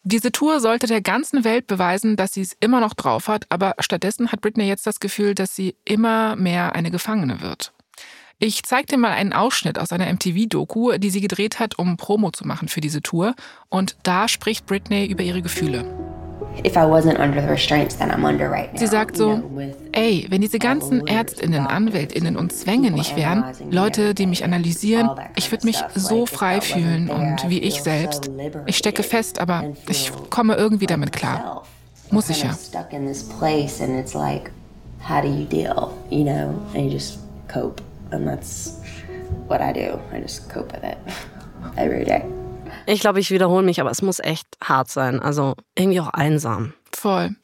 Diese Tour sollte der ganzen Welt beweisen, dass sie es immer noch drauf hat, aber stattdessen hat Britney jetzt das Gefühl, dass sie immer mehr eine Gefangene wird. Ich zeig dir mal einen Ausschnitt aus einer MTV-Doku, die sie gedreht hat, um Promo zu machen für diese Tour. Und da spricht Britney über ihre Gefühle. If I wasn't under the restraints that I'm under right now. Sie sagt so, ey, wenn diese ganzen Ärztinnen, Anwältinnen und Zwänge nicht wären, Leute, die mich analysieren, ich würde mich so frei fühlen und wie ich selbst. Ich stecke fest, aber ich komme irgendwie damit klar. Muss ich ja. how do you deal you know and you just cope and that's what i do i just cope with it every day Ich glaube, ich wiederhole mich, aber es muss echt hart sein. Also irgendwie auch einsam. Voll.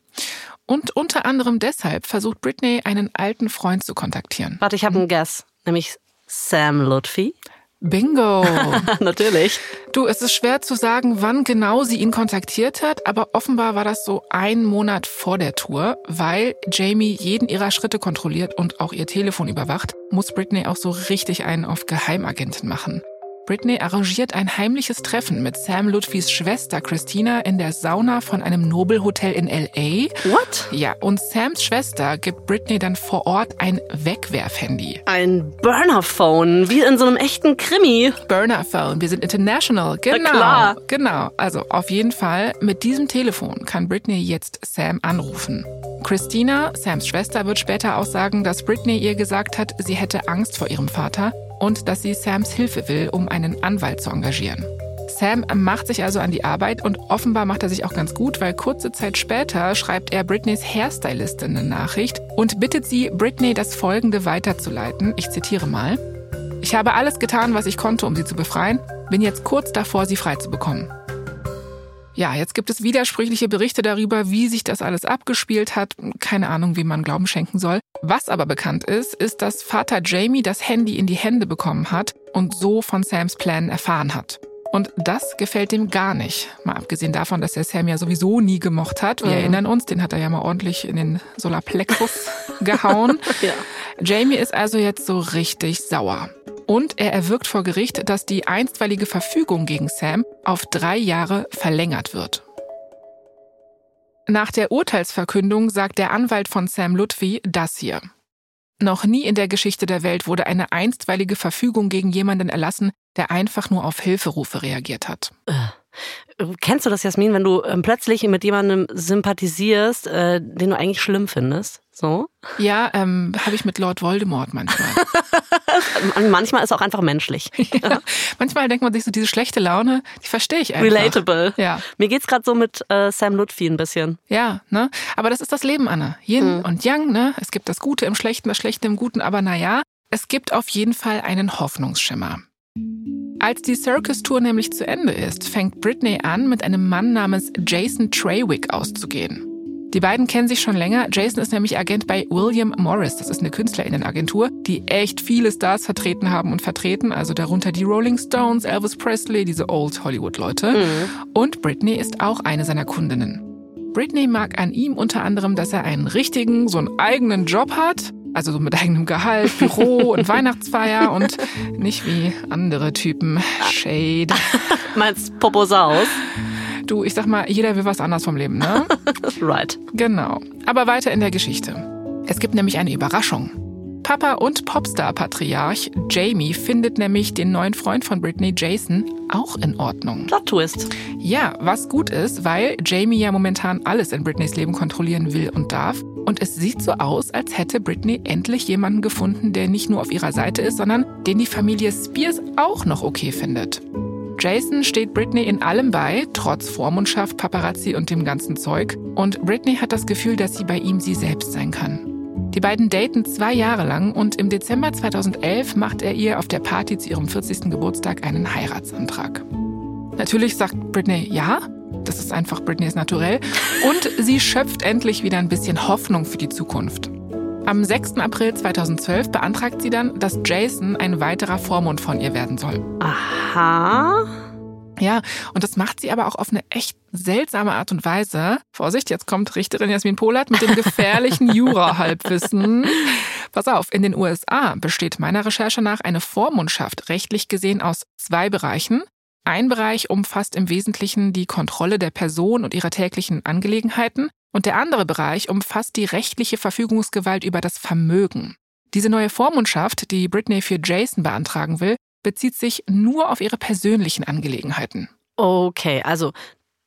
Und unter anderem deshalb versucht Britney, einen alten Freund zu kontaktieren. Warte, ich habe einen Guess, nämlich Sam Lutfi. Bingo! Natürlich. Du, es ist schwer zu sagen, wann genau sie ihn kontaktiert hat, aber offenbar war das so ein Monat vor der Tour, weil Jamie jeden ihrer Schritte kontrolliert und auch ihr Telefon überwacht, muss Britney auch so richtig einen auf Geheimagenten machen. Britney arrangiert ein heimliches Treffen mit Sam Ludwigs Schwester Christina in der Sauna von einem Nobelhotel in LA. What? Ja, und Sams Schwester gibt Britney dann vor Ort ein Wegwerfhandy. Ein Burner-Phone, wie in so einem echten Krimi. Burner-Phone, wir sind international. Genau. klar. Genau. Also auf jeden Fall, mit diesem Telefon kann Britney jetzt Sam anrufen. Christina, Sams Schwester, wird später aussagen, dass Britney ihr gesagt hat, sie hätte Angst vor ihrem Vater und dass sie Sams Hilfe will, um einen Anwalt zu engagieren. Sam macht sich also an die Arbeit und offenbar macht er sich auch ganz gut, weil kurze Zeit später schreibt er Britneys Hairstylistin eine Nachricht und bittet sie, Britney das Folgende weiterzuleiten. Ich zitiere mal. Ich habe alles getan, was ich konnte, um sie zu befreien, bin jetzt kurz davor, sie frei zu bekommen. Ja, jetzt gibt es widersprüchliche Berichte darüber, wie sich das alles abgespielt hat. Keine Ahnung, wie man Glauben schenken soll. Was aber bekannt ist, ist, dass Vater Jamie das Handy in die Hände bekommen hat und so von Sams Plänen erfahren hat. Und das gefällt ihm gar nicht. Mal abgesehen davon, dass er Sam ja sowieso nie gemocht hat. Wir Mhm. erinnern uns, den hat er ja mal ordentlich in den Solarplexus gehauen. Ja. Jamie ist also jetzt so richtig sauer. Und er erwirkt vor Gericht, dass die einstweilige Verfügung gegen Sam auf drei Jahre verlängert wird. Nach der Urteilsverkündung sagt der Anwalt von Sam Lutfi das hier. Noch nie in der Geschichte der Welt wurde eine einstweilige Verfügung gegen jemanden erlassen, der einfach nur auf Hilferufe reagiert hat. Kennst du das, Jasmin, wenn du ähm, plötzlich mit jemandem sympathisierst, äh, den du eigentlich schlimm findest? So? Ja, ähm, habe ich mit Lord Voldemort manchmal. Manchmal ist auch einfach menschlich. ja, manchmal denkt man sich so, diese schlechte Laune, die verstehe ich einfach. Relatable. Ja. Mir geht's gerade so mit äh, Sam Lutfi ein bisschen. Ja, ne? Aber das ist das Leben, Anna. Yin und Yang, ne? Es gibt das Gute im Schlechten, das Schlechte im Guten, aber naja, es gibt auf jeden Fall einen Hoffnungsschimmer. Als die Circus-Tour nämlich zu Ende ist, fängt Britney an, mit einem Mann namens Jason Traywick auszugehen. Die beiden kennen sich schon länger. Jason ist nämlich Agent bei William Morris. Das ist eine Künstlerinnenagentur, die echt viele Stars vertreten haben und vertreten. Also darunter die Rolling Stones, Elvis Presley, diese Old Hollywood-Leute. Und Britney ist auch eine seiner Kundinnen. Britney mag an ihm unter anderem, dass er einen richtigen, so einen eigenen Job hat. Also so mit eigenem Gehalt, Büro und Weihnachtsfeier und nicht wie andere Typen. Shade. Meinst Poposaus? Du, ich sag mal, jeder will was anderes vom Leben, ne? Right. Genau. Aber weiter in der Geschichte. Es gibt nämlich eine Überraschung. Papa und Popstar-Patriarch Jamie findet nämlich den neuen Freund von Britney, Jason, auch in Ordnung. Plot Twist. Ja, was gut ist, weil Jamie ja momentan alles in Britneys Leben kontrollieren will und darf. Und es sieht so aus, als hätte Britney endlich jemanden gefunden, der nicht nur auf ihrer Seite ist, sondern den die Familie Spears auch noch okay findet. Jason steht Britney in allem bei, trotz Vormundschaft, Paparazzi und dem ganzen Zeug. Und Britney hat das Gefühl, dass sie bei ihm sie selbst sein kann. Die beiden daten zwei Jahre lang und im Dezember 2011 macht er ihr auf der Party zu ihrem 40. Geburtstag einen Heiratsantrag. Natürlich sagt Britney ja, das ist einfach Britneys Naturell, und sie schöpft endlich wieder ein bisschen Hoffnung für die Zukunft. Am 6. April 2012 beantragt sie dann, dass Jason ein weiterer Vormund von ihr werden soll. Aha. Ja, und das macht sie aber auch auf eine echt seltsame Art und Weise. Vorsicht, jetzt kommt Richterin Jasmin Polat mit dem gefährlichen Jura-Halbwissen. Pass auf, in den USA besteht meiner Recherche nach eine Vormundschaft rechtlich gesehen aus zwei Bereichen. Ein Bereich umfasst im Wesentlichen die Kontrolle der Person und ihrer täglichen Angelegenheiten und der andere Bereich umfasst die rechtliche Verfügungsgewalt über das Vermögen. Diese neue Vormundschaft, die Britney für Jason beantragen will, bezieht sich nur auf ihre persönlichen Angelegenheiten. Okay, also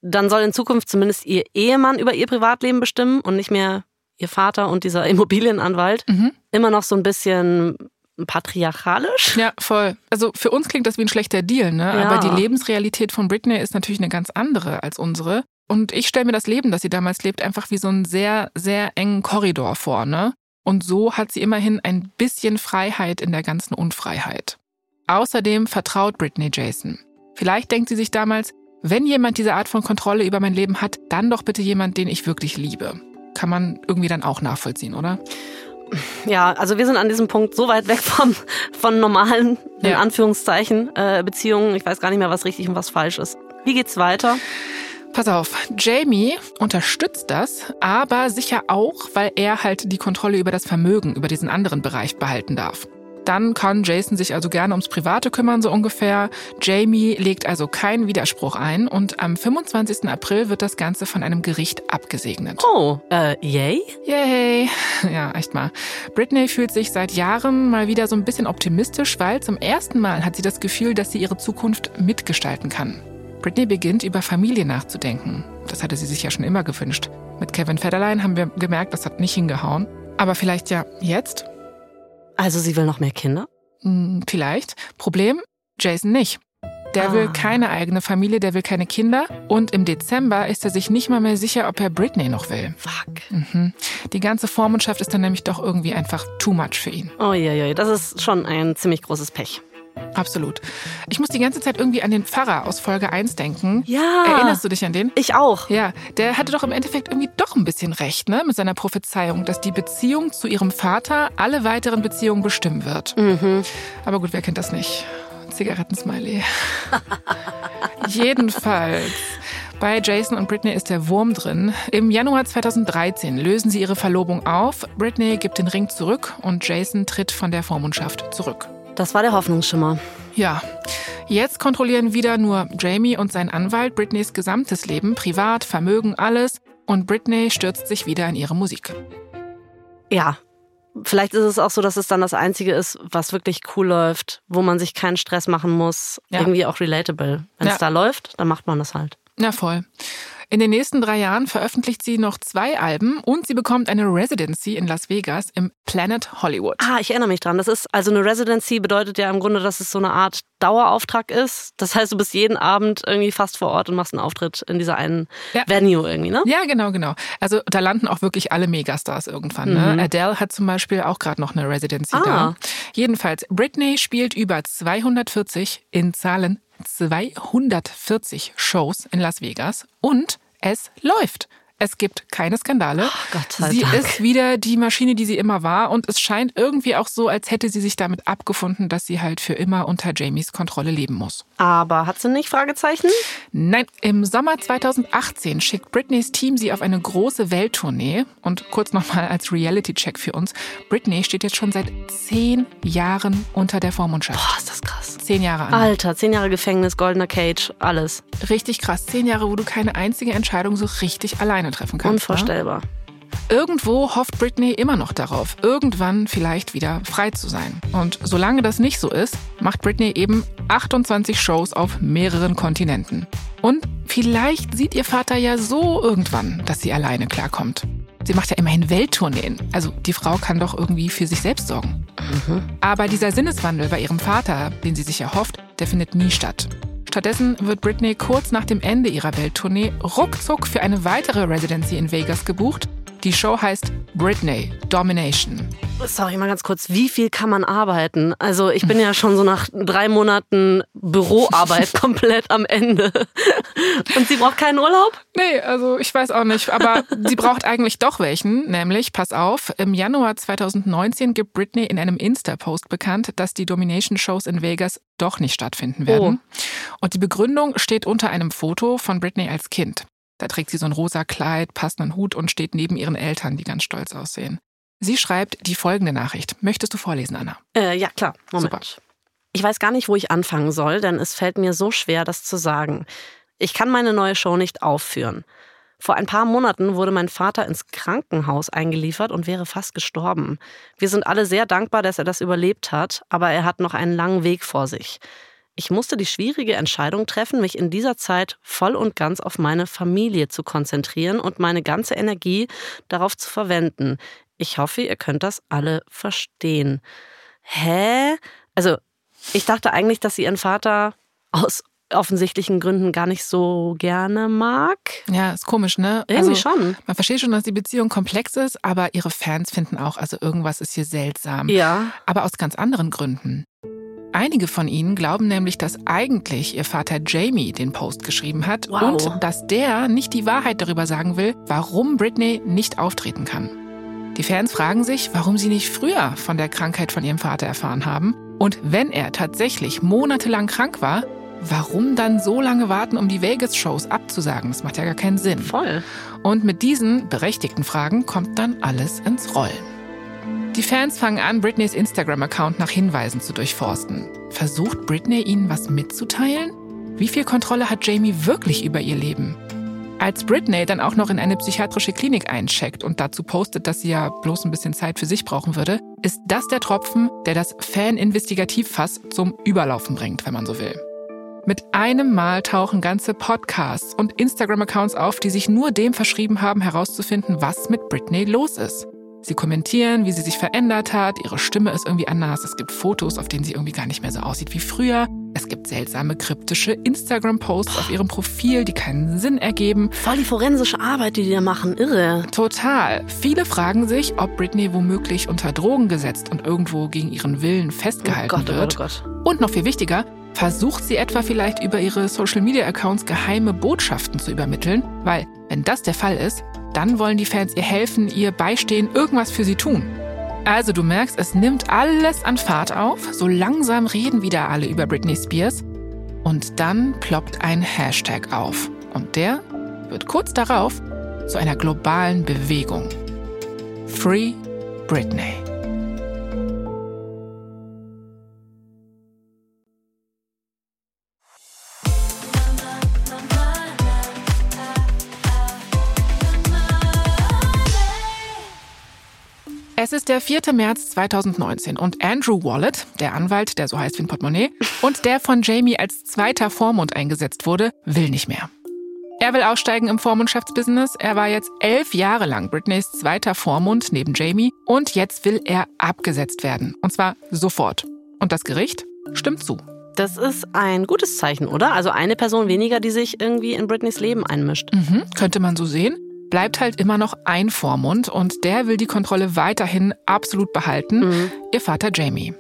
dann soll in Zukunft zumindest ihr Ehemann über ihr Privatleben bestimmen und nicht mehr ihr Vater und dieser Immobilienanwalt. Mhm. Immer noch so ein bisschen patriarchalisch. Ja, voll. Also für uns klingt das wie ein schlechter Deal, ne? Ja. Aber die Lebensrealität von Britney ist natürlich eine ganz andere als unsere. Und ich stelle mir das Leben, das sie damals lebt, einfach wie so einen sehr, sehr engen Korridor vor, ne? Und so hat sie immerhin ein bisschen Freiheit in der ganzen Unfreiheit. Außerdem vertraut Britney Jason. Vielleicht denkt sie sich damals, wenn jemand diese Art von Kontrolle über mein Leben hat, dann doch bitte jemand, den ich wirklich liebe. Kann man irgendwie dann auch nachvollziehen, oder? Ja, also wir sind an diesem Punkt so weit weg vom, von normalen, in Ja. Anführungszeichen, äh, Beziehungen. Ich weiß gar nicht mehr, was richtig und was falsch ist. Wie geht's weiter? Pass auf, Jamie unterstützt das, aber sicher auch, weil er halt die Kontrolle über das Vermögen, über diesen anderen Bereich behalten darf. Dann kann Jason sich also gerne ums Private kümmern, so ungefähr. Jamie legt also keinen Widerspruch ein und am 25. April wird das Ganze von einem Gericht abgesegnet. Oh, äh, yay? Yay. Ja, echt mal. Britney fühlt sich seit Jahren mal wieder so ein bisschen optimistisch, weil zum ersten Mal hat sie das Gefühl, dass sie ihre Zukunft mitgestalten kann. Britney beginnt über Familie nachzudenken. Das hatte sie sich ja schon immer gewünscht. Mit Kevin Federline haben wir gemerkt, das hat nicht hingehauen. Aber vielleicht ja jetzt? Also sie will noch mehr Kinder? Hm, vielleicht. Problem, Jason nicht. Der will Ah. keine eigene Familie, der will keine Kinder. Und im Dezember ist er sich nicht mal mehr sicher, ob er Britney noch will. Fuck. Mhm. Die ganze Vormundschaft ist dann nämlich doch irgendwie einfach too much für ihn. Oh je, je, das ist schon ein ziemlich großes Pech. Absolut. Ich muss die ganze Zeit irgendwie an den Pfarrer aus Folge 1 denken. Ja. Erinnerst du dich an den? Ich auch. Ja, der hatte doch im Endeffekt irgendwie doch ein bisschen recht, ne, mit seiner Prophezeiung, dass die Beziehung zu ihrem Vater alle weiteren Beziehungen bestimmen wird. Aber gut, wer kennt das nicht? Zigarettensmiley. Jedenfalls. Bei Jason und Britney ist der Wurm drin. Im Januar 2013 lösen sie ihre Verlobung auf. Britney gibt den Ring zurück und Jason tritt von der Vormundschaft zurück. Das war der Hoffnungsschimmer. Ja, jetzt kontrollieren wieder nur Jamie und sein Anwalt Britneys gesamtes Leben, privat, Vermögen, alles. Und Britney stürzt sich wieder in ihre Musik. Ja. Vielleicht ist es auch so, dass es dann das Einzige ist, was wirklich cool läuft, wo man sich keinen Stress machen muss. Ja. Irgendwie auch relatable. Wenn es Ja. da läuft, dann macht man das halt. Na voll. In den nächsten drei Jahren veröffentlicht sie noch zwei Alben und sie bekommt eine Residency in Las Vegas im Planet Hollywood. Ah, ich erinnere mich dran. Das ist also eine Residency bedeutet ja im Grunde, dass es so eine Art Dauerauftrag ist. Das heißt, du bist jeden Abend irgendwie fast vor Ort und machst einen Auftritt in dieser einen Ja. Venue irgendwie, ne? Ja, genau, genau. Also da landen auch wirklich alle Megastars irgendwann. Ne? Adele hat zum Beispiel auch gerade noch eine Residency Ah. da. Jedenfalls, Britney spielt über 240 in Zahlen 240 Shows in Las Vegas und es läuft. Es gibt keine Skandale. Gott sei sie Dank. ist wieder die Maschine, die sie immer war. Und es scheint irgendwie auch so, als hätte sie sich damit abgefunden, dass sie halt für immer unter Jamies Kontrolle leben muss. Aber hat sie nicht? Fragezeichen? Nein, im Sommer 2018 schickt Britneys Team sie auf eine große Welttournee. Und kurz nochmal als Reality-Check für uns. Britney steht jetzt schon seit zehn Jahren unter der Vormundschaft. Boah, ist das krass. Zehn Jahre an. Alter, zehn Jahre Gefängnis, goldener Cage, alles. Richtig krass. Zehn Jahre, wo du keine einzige Entscheidung so richtig alleine treffen kannst. Ne? Unvorstellbar. Irgendwo hofft Britney immer noch darauf, irgendwann vielleicht wieder frei zu sein. Und solange das nicht so ist, macht Britney eben 28 Shows auf mehreren Kontinenten. Und vielleicht sieht ihr Vater ja so irgendwann, dass sie alleine klarkommt. Sie macht ja immerhin Welttourneen. Also die Frau kann doch irgendwie für sich selbst sorgen. Aber dieser Sinneswandel bei ihrem Vater, den sie sich erhofft, der findet nie statt. Stattdessen wird Britney kurz nach dem Ende ihrer Welttournee ruckzuck für eine weitere Residency in Vegas gebucht. Die Show heißt Britney Domination. Sorry, mal ganz kurz. Wie viel kann man arbeiten? Also ich bin ja schon so nach drei Monaten Büroarbeit komplett am Ende. Und sie braucht keinen Urlaub? Nee, also ich weiß auch nicht, aber sie braucht eigentlich doch welchen, nämlich, pass auf, im Januar 2019 gibt Britney in einem Insta-Post bekannt, dass die Domination-Shows in Vegas doch nicht stattfinden werden. Und die Begründung steht unter einem Foto von Britney als Kind. Da trägt sie so ein rosa Kleid, passenden Hut und steht neben ihren Eltern, die ganz stolz aussehen. Sie schreibt die folgende Nachricht. Möchtest du vorlesen, Anna? Äh, ja, klar. Moment. Super. Ich weiß gar nicht, wo ich anfangen soll, denn es fällt mir so schwer, das zu sagen. Ich kann meine neue Show nicht aufführen. Vor ein paar Monaten wurde mein Vater ins Krankenhaus eingeliefert und wäre fast gestorben. Wir sind alle sehr dankbar, dass er das überlebt hat, aber er hat noch einen langen Weg vor sich. Ich musste die schwierige Entscheidung treffen, mich in dieser Zeit voll und ganz auf meine Familie zu konzentrieren und meine ganze Energie darauf zu verwenden. Ich hoffe, ihr könnt das alle verstehen. Hä? Also, ich dachte eigentlich, dass sie ihren Vater aus offensichtlichen Gründen gar nicht so gerne mag. Ja, ist komisch, ne? Irgendwie schon. Man versteht schon, dass die Beziehung komplex ist, aber ihre Fans finden auch, also irgendwas ist hier seltsam. Ja. aber aus ganz anderen Gründen. Einige von ihnen glauben nämlich, dass eigentlich ihr Vater Jamie den Post geschrieben hat Wow. und dass der nicht die Wahrheit darüber sagen will, warum Britney nicht auftreten kann. Die Fans fragen sich, warum sie nicht früher von der Krankheit von ihrem Vater erfahren haben und wenn er tatsächlich monatelang krank war, warum dann so lange warten, um die Vegas-Shows abzusagen? Das macht ja gar keinen Sinn. Voll. Und mit diesen berechtigten Fragen kommt dann alles ins Rollen. Die Fans fangen an, Britneys Instagram-Account nach Hinweisen zu durchforsten. Versucht Britney ihnen was mitzuteilen? Wie viel Kontrolle hat Jamie wirklich über ihr Leben? Als Britney dann auch noch in eine psychiatrische Klinik eincheckt und dazu postet, dass sie ja bloß ein bisschen Zeit für sich brauchen würde, ist das der Tropfen, der das Fan-Investigativfass zum Überlaufen bringt, wenn man so will. Mit einem Mal tauchen ganze Podcasts und Instagram-Accounts auf, die sich nur dem verschrieben haben, herauszufinden, was mit Britney los ist. Sie kommentieren, wie sie sich verändert hat, ihre Stimme ist irgendwie anders, es gibt Fotos, auf denen sie irgendwie gar nicht mehr so aussieht wie früher. Es gibt seltsame kryptische Instagram-Posts auf ihrem Profil, die keinen Sinn ergeben. Voll die forensische Arbeit, die die da machen, irre. Total. Viele fragen sich, ob Britney womöglich unter Drogen gesetzt und irgendwo gegen ihren Willen festgehalten oh Gott, wird. Oh Gott, oh Gott. Und noch viel wichtiger, versucht sie etwa vielleicht über ihre Social-Media-Accounts geheime Botschaften zu übermitteln? Weil, wenn das der Fall ist, dann wollen die Fans ihr helfen, ihr beistehen, irgendwas für sie tun. Also du merkst, es nimmt alles an Fahrt auf. So langsam reden wieder alle über Britney Spears. Und dann ploppt ein Hashtag auf. Und der wird kurz darauf zu einer globalen Bewegung. Free Britney. Es ist der 4. März 2019 und Andrew Wallet, der Anwalt, der so heißt wie ein Portemonnaie, und der von Jamie als zweiter Vormund eingesetzt wurde, will nicht mehr. Er will aussteigen im Vormundschaftsbusiness. Er war jetzt elf Jahre lang Britneys zweiter Vormund neben Jamie und jetzt will er abgesetzt werden. Und zwar sofort. Und das Gericht stimmt zu. Das ist ein gutes Zeichen, oder? Also eine Person weniger, die sich irgendwie in Britneys Leben einmischt. Mhm, könnte man so sehen bleibt halt immer noch ein Vormund und der will die Kontrolle weiterhin absolut behalten, mhm. ihr Vater Jamie.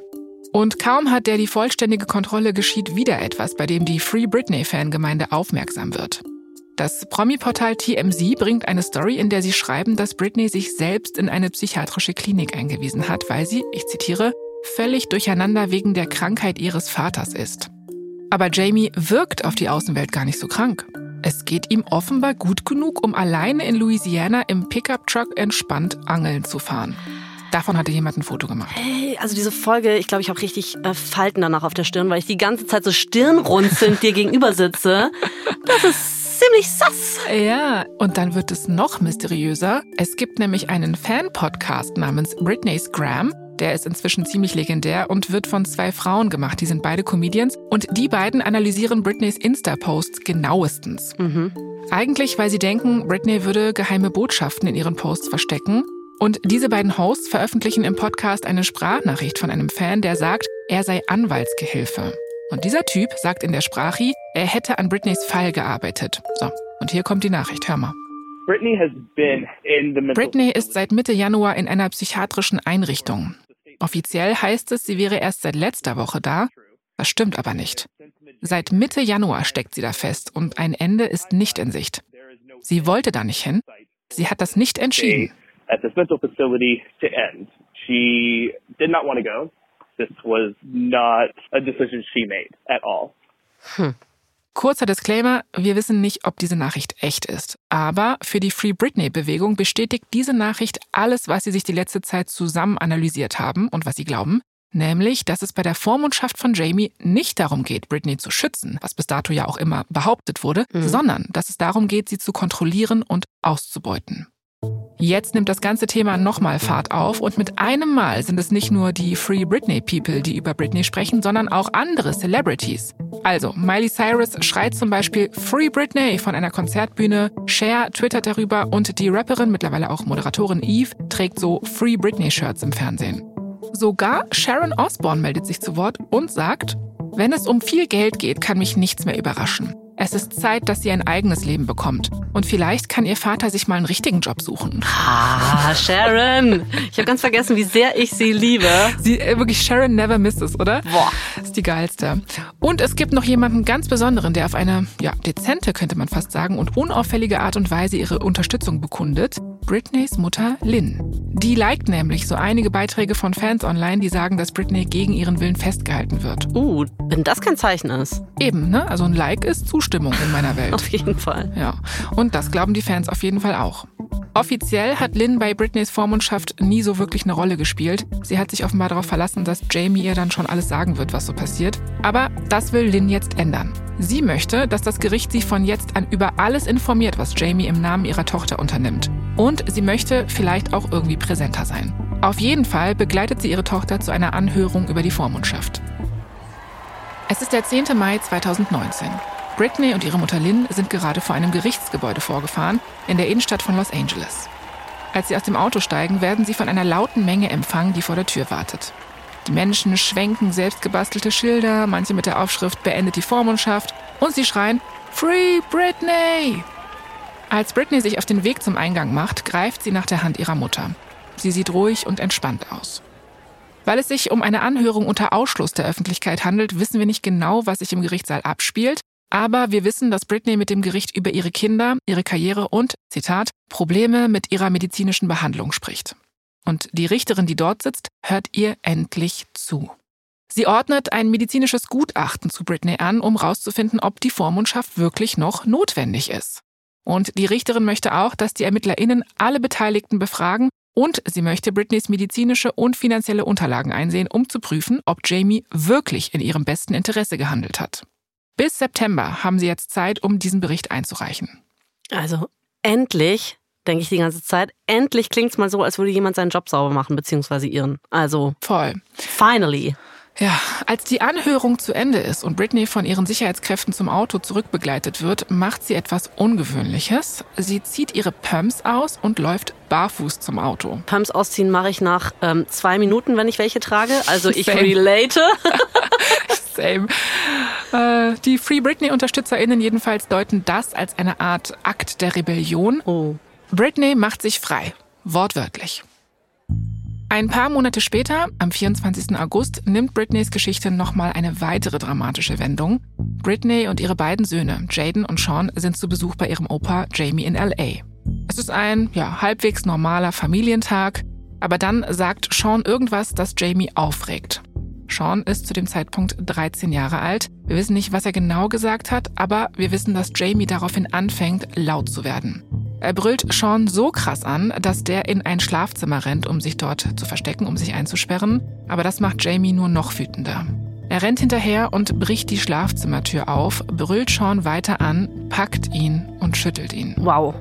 Und kaum hat der die vollständige Kontrolle, geschieht wieder etwas, bei dem die Free Britney-Fangemeinde aufmerksam wird. Das Promi-Portal TMZ bringt eine Story, in der sie schreiben, dass Britney sich selbst in eine psychiatrische Klinik eingewiesen hat, weil sie, ich zitiere, völlig durcheinander wegen der Krankheit ihres Vaters ist. Aber Jamie wirkt auf die Außenwelt gar nicht so krank. Es geht ihm offenbar gut genug, um alleine in Louisiana im Pickup-Truck entspannt angeln zu fahren. Davon hatte jemand ein Foto gemacht. Hey, also diese Folge, ich glaube, ich habe richtig äh, Falten danach auf der Stirn, weil ich die ganze Zeit so stirnrunzelnd dir gegenüber sitze. Das ist ziemlich sass. Ja, und dann wird es noch mysteriöser. Es gibt nämlich einen Fan-Podcast namens Britney's Gram. Der ist inzwischen ziemlich legendär und wird von zwei Frauen gemacht. Die sind beide Comedians. Und die beiden analysieren Britneys Insta-Posts genauestens. Mhm. Eigentlich, weil sie denken, Britney würde geheime Botschaften in ihren Posts verstecken. Und diese beiden Hosts veröffentlichen im Podcast eine Sprachnachricht von einem Fan, der sagt, er sei Anwaltsgehilfe. Und dieser Typ sagt in der Sprache, er hätte an Britneys Fall gearbeitet. So, und hier kommt die Nachricht, hör mal. Britney ist seit Mitte Januar in einer psychiatrischen Einrichtung. Offiziell heißt es, sie wäre erst seit letzter Woche da. Das stimmt aber nicht. Seit Mitte Januar steckt sie da fest und ein Ende ist nicht in Sicht. Sie wollte da nicht hin. Sie hat das nicht entschieden. This was not a decision she made at all. Hm. Kurzer Disclaimer, wir wissen nicht, ob diese Nachricht echt ist. Aber für die Free Britney-Bewegung bestätigt diese Nachricht alles, was sie sich die letzte Zeit zusammen analysiert haben und was sie glauben. Nämlich, dass es bei der Vormundschaft von Jamie nicht darum geht, Britney zu schützen, was bis dato ja auch immer behauptet wurde, mhm. sondern dass es darum geht, sie zu kontrollieren und auszubeuten. Jetzt nimmt das ganze Thema nochmal Fahrt auf und mit einem Mal sind es nicht nur die Free Britney People, die über Britney sprechen, sondern auch andere Celebrities. Also, Miley Cyrus schreit zum Beispiel Free Britney von einer Konzertbühne, Cher twittert darüber und die Rapperin, mittlerweile auch Moderatorin Eve, trägt so Free Britney Shirts im Fernsehen. Sogar Sharon Osbourne meldet sich zu Wort und sagt, wenn es um viel Geld geht, kann mich nichts mehr überraschen. Es ist Zeit, dass sie ein eigenes Leben bekommt. Und vielleicht kann ihr Vater sich mal einen richtigen Job suchen. Ah, Sharon. Ich habe ganz vergessen, wie sehr ich sie liebe. Sie, äh, wirklich, Sharon never misses, oder? Boah. Ist die geilste. Und es gibt noch jemanden ganz Besonderen, der auf eine, ja, dezente, könnte man fast sagen, und unauffällige Art und Weise ihre Unterstützung bekundet. Britneys Mutter Lynn. Die liked nämlich so einige Beiträge von Fans online, die sagen, dass Britney gegen ihren Willen festgehalten wird. Uh, wenn das kein Zeichen ist. Eben, ne? Also ein Like ist Zustimmung in meiner Welt. auf jeden Fall. Ja. Und das glauben die Fans auf jeden Fall auch. Offiziell hat Lynn bei Britneys Vormundschaft nie so wirklich eine Rolle gespielt. Sie hat sich offenbar darauf verlassen, dass Jamie ihr dann schon alles sagen wird, was so passiert. Aber das will Lynn jetzt ändern. Sie möchte, dass das Gericht sie von jetzt an über alles informiert, was Jamie im Namen ihrer Tochter unternimmt. Und sie möchte vielleicht auch irgendwie präsenter sein. Auf jeden Fall begleitet sie ihre Tochter zu einer Anhörung über die Vormundschaft. Es ist der 10. Mai 2019. Britney und ihre Mutter Lynn sind gerade vor einem Gerichtsgebäude vorgefahren in der Innenstadt von Los Angeles. Als sie aus dem Auto steigen, werden sie von einer lauten Menge empfangen, die vor der Tür wartet. Die Menschen schwenken selbstgebastelte Schilder, manche mit der Aufschrift Beendet die Vormundschaft und sie schreien Free Britney! Als Britney sich auf den Weg zum Eingang macht, greift sie nach der Hand ihrer Mutter. Sie sieht ruhig und entspannt aus. Weil es sich um eine Anhörung unter Ausschluss der Öffentlichkeit handelt, wissen wir nicht genau, was sich im Gerichtssaal abspielt, aber wir wissen, dass Britney mit dem Gericht über ihre Kinder, ihre Karriere und, Zitat, Probleme mit ihrer medizinischen Behandlung spricht. Und die Richterin, die dort sitzt, hört ihr endlich zu. Sie ordnet ein medizinisches Gutachten zu Britney an, um herauszufinden, ob die Vormundschaft wirklich noch notwendig ist. Und die Richterin möchte auch, dass die ErmittlerInnen alle Beteiligten befragen und sie möchte Britneys medizinische und finanzielle Unterlagen einsehen, um zu prüfen, ob Jamie wirklich in ihrem besten Interesse gehandelt hat. Bis September haben Sie jetzt Zeit, um diesen Bericht einzureichen. Also endlich, denke ich die ganze Zeit, endlich klingt es mal so, als würde jemand seinen Job sauber machen, beziehungsweise ihren. Also. Voll. Finally. Ja, als die Anhörung zu Ende ist und Britney von ihren Sicherheitskräften zum Auto zurückbegleitet wird, macht sie etwas Ungewöhnliches. Sie zieht ihre Pumps aus und läuft barfuß zum Auto. Pumps ausziehen mache ich nach ähm, zwei Minuten, wenn ich welche trage. Also ich relate. Same. Äh, die Free Britney-UnterstützerInnen jedenfalls deuten das als eine Art Akt der Rebellion. Oh. Britney macht sich frei. Wortwörtlich. Ein paar Monate später, am 24. August, nimmt Britneys Geschichte nochmal eine weitere dramatische Wendung. Britney und ihre beiden Söhne, Jaden und Sean, sind zu Besuch bei ihrem Opa Jamie in LA. Es ist ein, ja, halbwegs normaler Familientag, aber dann sagt Sean irgendwas, das Jamie aufregt. Sean ist zu dem Zeitpunkt 13 Jahre alt. Wir wissen nicht, was er genau gesagt hat, aber wir wissen, dass Jamie daraufhin anfängt, laut zu werden. Er brüllt Sean so krass an, dass der in ein Schlafzimmer rennt, um sich dort zu verstecken, um sich einzusperren. Aber das macht Jamie nur noch wütender. Er rennt hinterher und bricht die Schlafzimmertür auf, brüllt Sean weiter an, packt ihn und schüttelt ihn. Wow.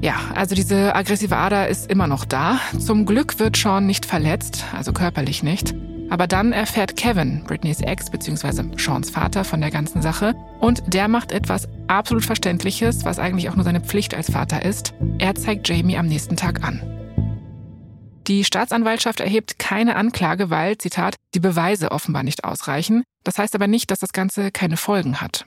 Ja, also diese aggressive Ader ist immer noch da. Zum Glück wird Sean nicht verletzt, also körperlich nicht. Aber dann erfährt Kevin, Britneys Ex bzw. Seans Vater, von der ganzen Sache und der macht etwas absolut Verständliches, was eigentlich auch nur seine Pflicht als Vater ist. Er zeigt Jamie am nächsten Tag an. Die Staatsanwaltschaft erhebt keine Anklage, weil, Zitat, die Beweise offenbar nicht ausreichen. Das heißt aber nicht, dass das Ganze keine Folgen hat.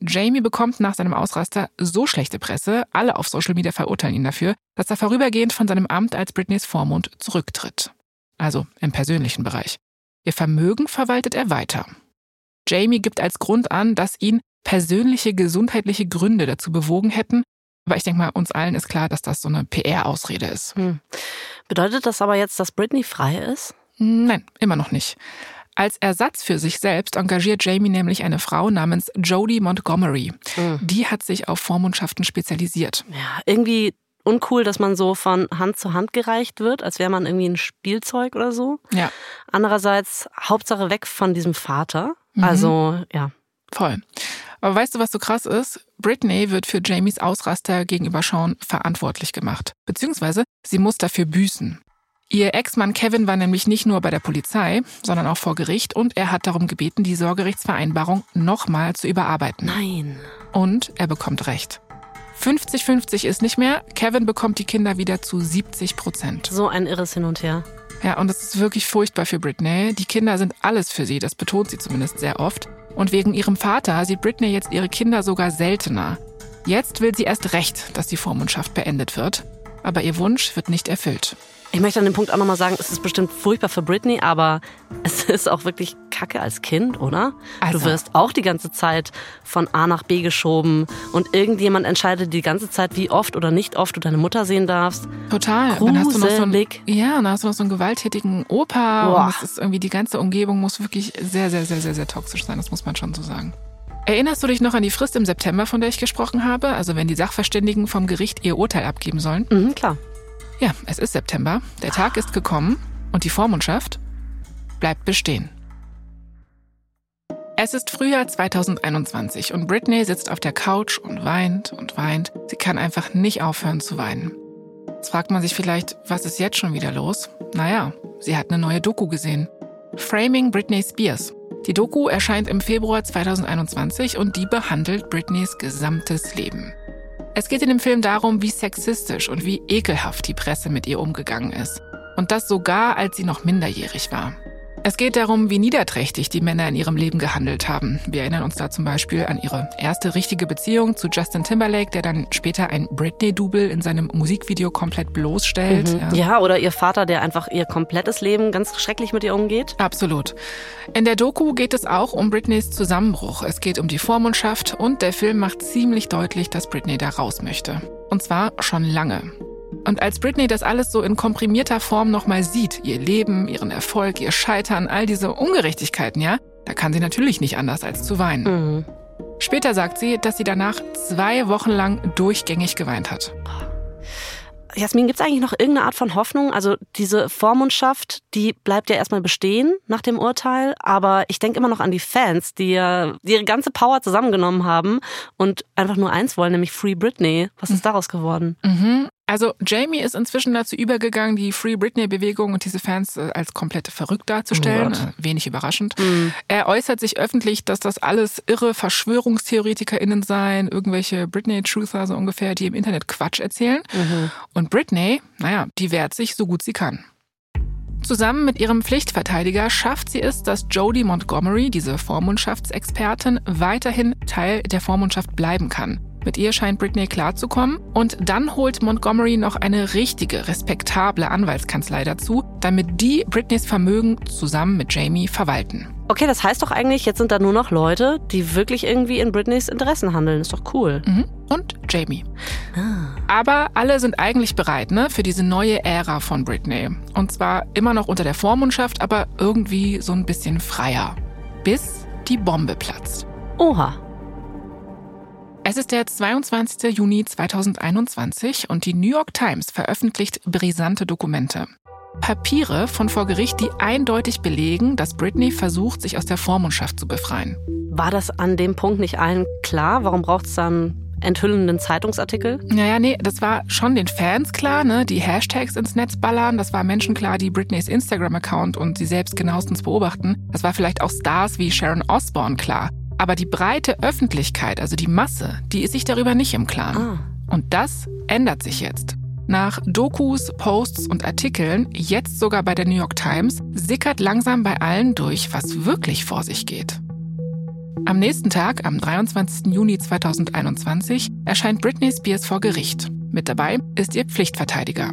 Jamie bekommt nach seinem Ausraster so schlechte Presse, alle auf Social Media verurteilen ihn dafür, dass er vorübergehend von seinem Amt als Britneys Vormund zurücktritt. Also im persönlichen Bereich. Ihr Vermögen verwaltet er weiter. Jamie gibt als Grund an, dass ihn persönliche gesundheitliche Gründe dazu bewogen hätten. Aber ich denke mal, uns allen ist klar, dass das so eine PR-Ausrede ist. Hm. Bedeutet das aber jetzt, dass Britney frei ist? Nein, immer noch nicht. Als Ersatz für sich selbst engagiert Jamie nämlich eine Frau namens Jodie Montgomery. Mhm. Die hat sich auf Vormundschaften spezialisiert. Ja, irgendwie uncool, dass man so von Hand zu Hand gereicht wird, als wäre man irgendwie ein Spielzeug oder so. Ja. Andererseits Hauptsache weg von diesem Vater. Mhm. Also, ja. Voll. Aber weißt du, was so krass ist? Britney wird für Jamies Ausraster gegenüber Sean verantwortlich gemacht. Beziehungsweise sie muss dafür büßen. Ihr Ex-Mann Kevin war nämlich nicht nur bei der Polizei, sondern auch vor Gericht und er hat darum gebeten, die Sorgerechtsvereinbarung nochmal zu überarbeiten. Nein. Und er bekommt recht. 50-50 ist nicht mehr. Kevin bekommt die Kinder wieder zu 70 Prozent. So ein irres Hin und Her. Ja, und es ist wirklich furchtbar für Britney. Die Kinder sind alles für sie, das betont sie zumindest sehr oft. Und wegen ihrem Vater sieht Britney jetzt ihre Kinder sogar seltener. Jetzt will sie erst recht, dass die Vormundschaft beendet wird. Aber ihr Wunsch wird nicht erfüllt. Ich möchte an dem Punkt auch nochmal sagen, es ist bestimmt furchtbar für Britney, aber es ist auch wirklich Kacke als Kind, oder? Also. Du wirst auch die ganze Zeit von A nach B geschoben und irgendjemand entscheidet die ganze Zeit, wie oft oder nicht oft du deine Mutter sehen darfst. Total. Gruselig. Dann hast du noch so einen, ja, dann hast du noch so einen gewalttätigen Opa Boah. und es ist irgendwie die ganze Umgebung muss wirklich sehr, sehr, sehr, sehr, sehr toxisch sein. Das muss man schon so sagen. Erinnerst du dich noch an die Frist im September, von der ich gesprochen habe? Also wenn die Sachverständigen vom Gericht ihr Urteil abgeben sollen? Mhm, klar. Ja, es ist September, der Tag ist gekommen und die Vormundschaft bleibt bestehen. Es ist Frühjahr 2021 und Britney sitzt auf der Couch und weint und weint. Sie kann einfach nicht aufhören zu weinen. Jetzt fragt man sich vielleicht, was ist jetzt schon wieder los? Naja, sie hat eine neue Doku gesehen. Framing Britney Spears. Die Doku erscheint im Februar 2021 und die behandelt Britneys gesamtes Leben. Es geht in dem Film darum, wie sexistisch und wie ekelhaft die Presse mit ihr umgegangen ist. Und das sogar, als sie noch minderjährig war. Es geht darum, wie niederträchtig die Männer in ihrem Leben gehandelt haben. Wir erinnern uns da zum Beispiel an ihre erste richtige Beziehung zu Justin Timberlake, der dann später ein Britney-Double in seinem Musikvideo komplett bloßstellt. Mhm. Ja. ja, oder ihr Vater, der einfach ihr komplettes Leben ganz schrecklich mit ihr umgeht. Absolut. In der Doku geht es auch um Britneys Zusammenbruch. Es geht um die Vormundschaft und der Film macht ziemlich deutlich, dass Britney da raus möchte. Und zwar schon lange. Und als Britney das alles so in komprimierter Form nochmal sieht, ihr Leben, ihren Erfolg, ihr Scheitern, all diese Ungerechtigkeiten, ja, da kann sie natürlich nicht anders als zu weinen. Mhm. Später sagt sie, dass sie danach zwei Wochen lang durchgängig geweint hat. Jasmin, gibt es eigentlich noch irgendeine Art von Hoffnung? Also diese Vormundschaft, die bleibt ja erstmal bestehen nach dem Urteil, aber ich denke immer noch an die Fans, die ja ihre ganze Power zusammengenommen haben und einfach nur eins wollen, nämlich Free Britney. Was ist daraus geworden? Mhm. Also Jamie ist inzwischen dazu übergegangen, die Free Britney-Bewegung und diese Fans äh, als komplett verrückt darzustellen. Oh Wenig überraschend. Mhm. Er äußert sich öffentlich, dass das alles irre VerschwörungstheoretikerInnen seien, irgendwelche Britney-Truther so ungefähr, die im Internet Quatsch erzählen. Mhm. Und Britney, naja, die wehrt sich so gut sie kann. Zusammen mit ihrem Pflichtverteidiger schafft sie es, dass Jodie Montgomery, diese Vormundschaftsexpertin, weiterhin Teil der Vormundschaft bleiben kann. Mit ihr scheint Britney klarzukommen und dann holt Montgomery noch eine richtige, respektable Anwaltskanzlei dazu, damit die Britneys Vermögen zusammen mit Jamie verwalten. Okay, das heißt doch eigentlich, jetzt sind da nur noch Leute, die wirklich irgendwie in Britneys Interessen handeln. Ist doch cool. Mhm. Und Jamie. Ah. Aber alle sind eigentlich bereit, ne, für diese neue Ära von Britney. Und zwar immer noch unter der Vormundschaft, aber irgendwie so ein bisschen freier. Bis die Bombe platzt. Oha. Es ist der 22. Juni 2021 und die New York Times veröffentlicht brisante Dokumente. Papiere von vor Gericht, die eindeutig belegen, dass Britney versucht, sich aus der Vormundschaft zu befreien. War das an dem Punkt nicht allen klar? Warum braucht es dann enthüllenden Zeitungsartikel? Naja, nee, das war schon den Fans klar, ne? Die Hashtags ins Netz ballern. Das war Menschen klar, die Britneys Instagram-Account und sie selbst genauestens beobachten. Das war vielleicht auch Stars wie Sharon Osbourne klar. Aber die breite Öffentlichkeit, also die Masse, die ist sich darüber nicht im Klaren. Ah. Und das ändert sich jetzt. Nach Dokus, Posts und Artikeln, jetzt sogar bei der New York Times, sickert langsam bei allen durch, was wirklich vor sich geht. Am nächsten Tag, am 23. Juni 2021, erscheint Britney Spears vor Gericht. Mit dabei ist ihr Pflichtverteidiger.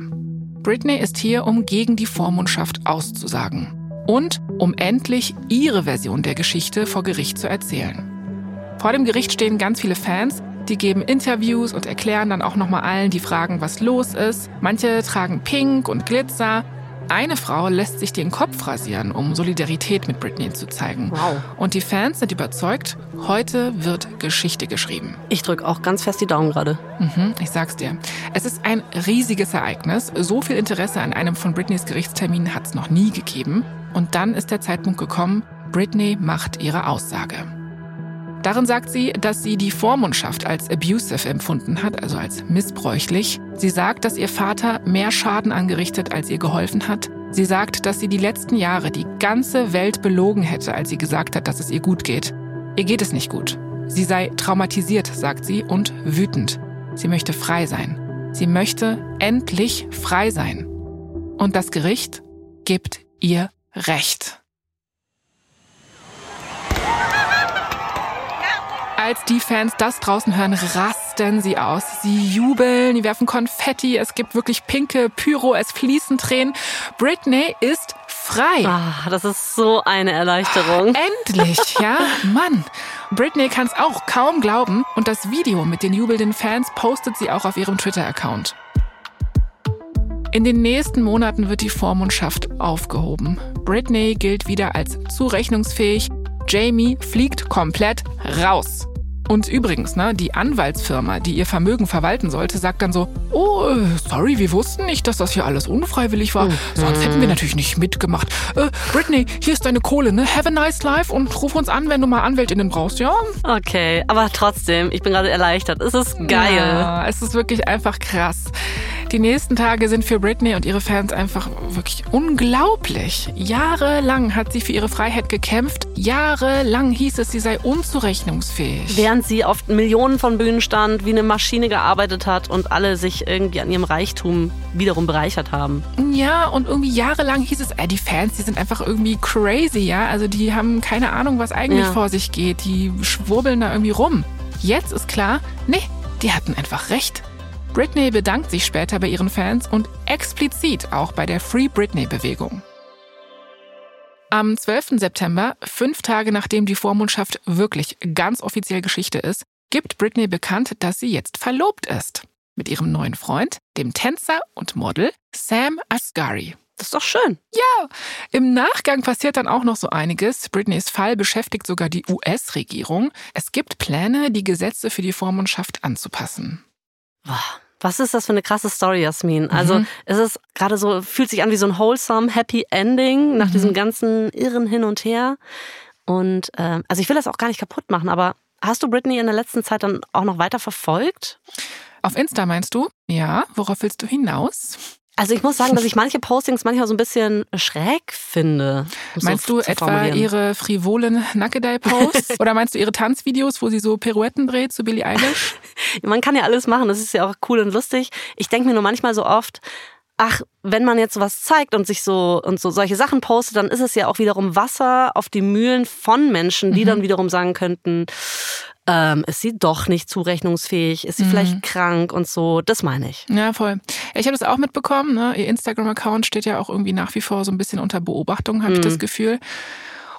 Britney ist hier, um gegen die Vormundschaft auszusagen und um endlich ihre Version der Geschichte vor Gericht zu erzählen. Vor dem Gericht stehen ganz viele Fans, die geben Interviews und erklären dann auch nochmal allen, die fragen, was los ist. Manche tragen Pink und Glitzer. Eine Frau lässt sich den Kopf rasieren, um Solidarität mit Britney zu zeigen. Wow. Und die Fans sind überzeugt, heute wird Geschichte geschrieben. Ich drücke auch ganz fest die Daumen gerade. Mhm, ich sag's dir. Es ist ein riesiges Ereignis. So viel Interesse an einem von Britneys Gerichtstermin hat es noch nie gegeben. Und dann ist der Zeitpunkt gekommen, Britney macht ihre Aussage. Darin sagt sie, dass sie die Vormundschaft als abusive empfunden hat, also als missbräuchlich. Sie sagt, dass ihr Vater mehr Schaden angerichtet, als ihr geholfen hat. Sie sagt, dass sie die letzten Jahre die ganze Welt belogen hätte, als sie gesagt hat, dass es ihr gut geht. Ihr geht es nicht gut. Sie sei traumatisiert, sagt sie, und wütend. Sie möchte frei sein. Sie möchte endlich frei sein. Und das Gericht gibt ihr Recht. Als die Fans das draußen hören, rasten sie aus. Sie jubeln, die werfen Konfetti, es gibt wirklich pinke Pyro, es fließen Tränen. Britney ist frei. Ah, das ist so eine Erleichterung. Endlich, ja, Mann. Britney kann es auch kaum glauben und das Video mit den jubelnden Fans postet sie auch auf ihrem Twitter-Account. In den nächsten Monaten wird die Vormundschaft aufgehoben. Britney gilt wieder als zurechnungsfähig. Jamie fliegt komplett raus. Und übrigens, ne, die Anwaltsfirma, die ihr Vermögen verwalten sollte, sagt dann so, oh, äh, sorry, wir wussten nicht, dass das hier alles unfreiwillig war. Mhm. Sonst hätten wir natürlich nicht mitgemacht. Äh, Britney, hier ist deine Kohle, ne? Have a nice life und ruf uns an, wenn du mal Anwältinnen brauchst, ja? Okay, aber trotzdem, ich bin gerade erleichtert. Es ist geil. Ja, es ist wirklich einfach krass. Die nächsten Tage sind für Britney und ihre Fans einfach wirklich unglaublich. Jahrelang hat sie für ihre Freiheit gekämpft. Jahrelang hieß es, sie sei unzurechnungsfähig. Während sie auf Millionen von Bühnen stand, wie eine Maschine gearbeitet hat und alle sich irgendwie an ihrem Reichtum wiederum bereichert haben. Ja, und irgendwie jahrelang hieß es, äh, die Fans, die sind einfach irgendwie crazy, ja. Also die haben keine Ahnung, was eigentlich ja. vor sich geht. Die schwurbeln da irgendwie rum. Jetzt ist klar, nee, die hatten einfach recht. Britney bedankt sich später bei ihren Fans und explizit auch bei der Free Britney-Bewegung. Am 12. September, fünf Tage nachdem die Vormundschaft wirklich ganz offiziell Geschichte ist, gibt Britney bekannt, dass sie jetzt verlobt ist. Mit ihrem neuen Freund, dem Tänzer und Model Sam Asghari. Das ist doch schön. Ja, im Nachgang passiert dann auch noch so einiges. Britneys Fall beschäftigt sogar die US-Regierung. Es gibt Pläne, die Gesetze für die Vormundschaft anzupassen. Wow. Was ist das für eine krasse Story, Jasmin? Also mhm. es ist gerade so, fühlt sich an wie so ein wholesome, happy Ending nach mhm. diesem ganzen irren Hin und Her. Und äh, also ich will das auch gar nicht kaputt machen, aber hast du Britney in der letzten Zeit dann auch noch weiter verfolgt? Auf Insta meinst du? Ja. Worauf willst du hinaus? Also ich muss sagen, dass ich manche Postings manchmal so ein bisschen schräg finde. Um meinst so du etwa ihre frivolen Nackedei-Posts? Oder meinst du ihre Tanzvideos, wo sie so Pirouetten dreht zu Billie Eilish? man kann ja alles machen, das ist ja auch cool und lustig. Ich denke mir nur manchmal so oft, ach, wenn man jetzt sowas zeigt und sich so und so solche Sachen postet, dann ist es ja auch wiederum Wasser auf die Mühlen von Menschen, die mhm. dann wiederum sagen könnten, ähm, ist sie doch nicht zurechnungsfähig, ist sie mhm. vielleicht krank und so. Das meine ich. Ja, voll. Ich habe das auch mitbekommen. Ne? Ihr Instagram-Account steht ja auch irgendwie nach wie vor so ein bisschen unter Beobachtung, habe mhm. ich das Gefühl.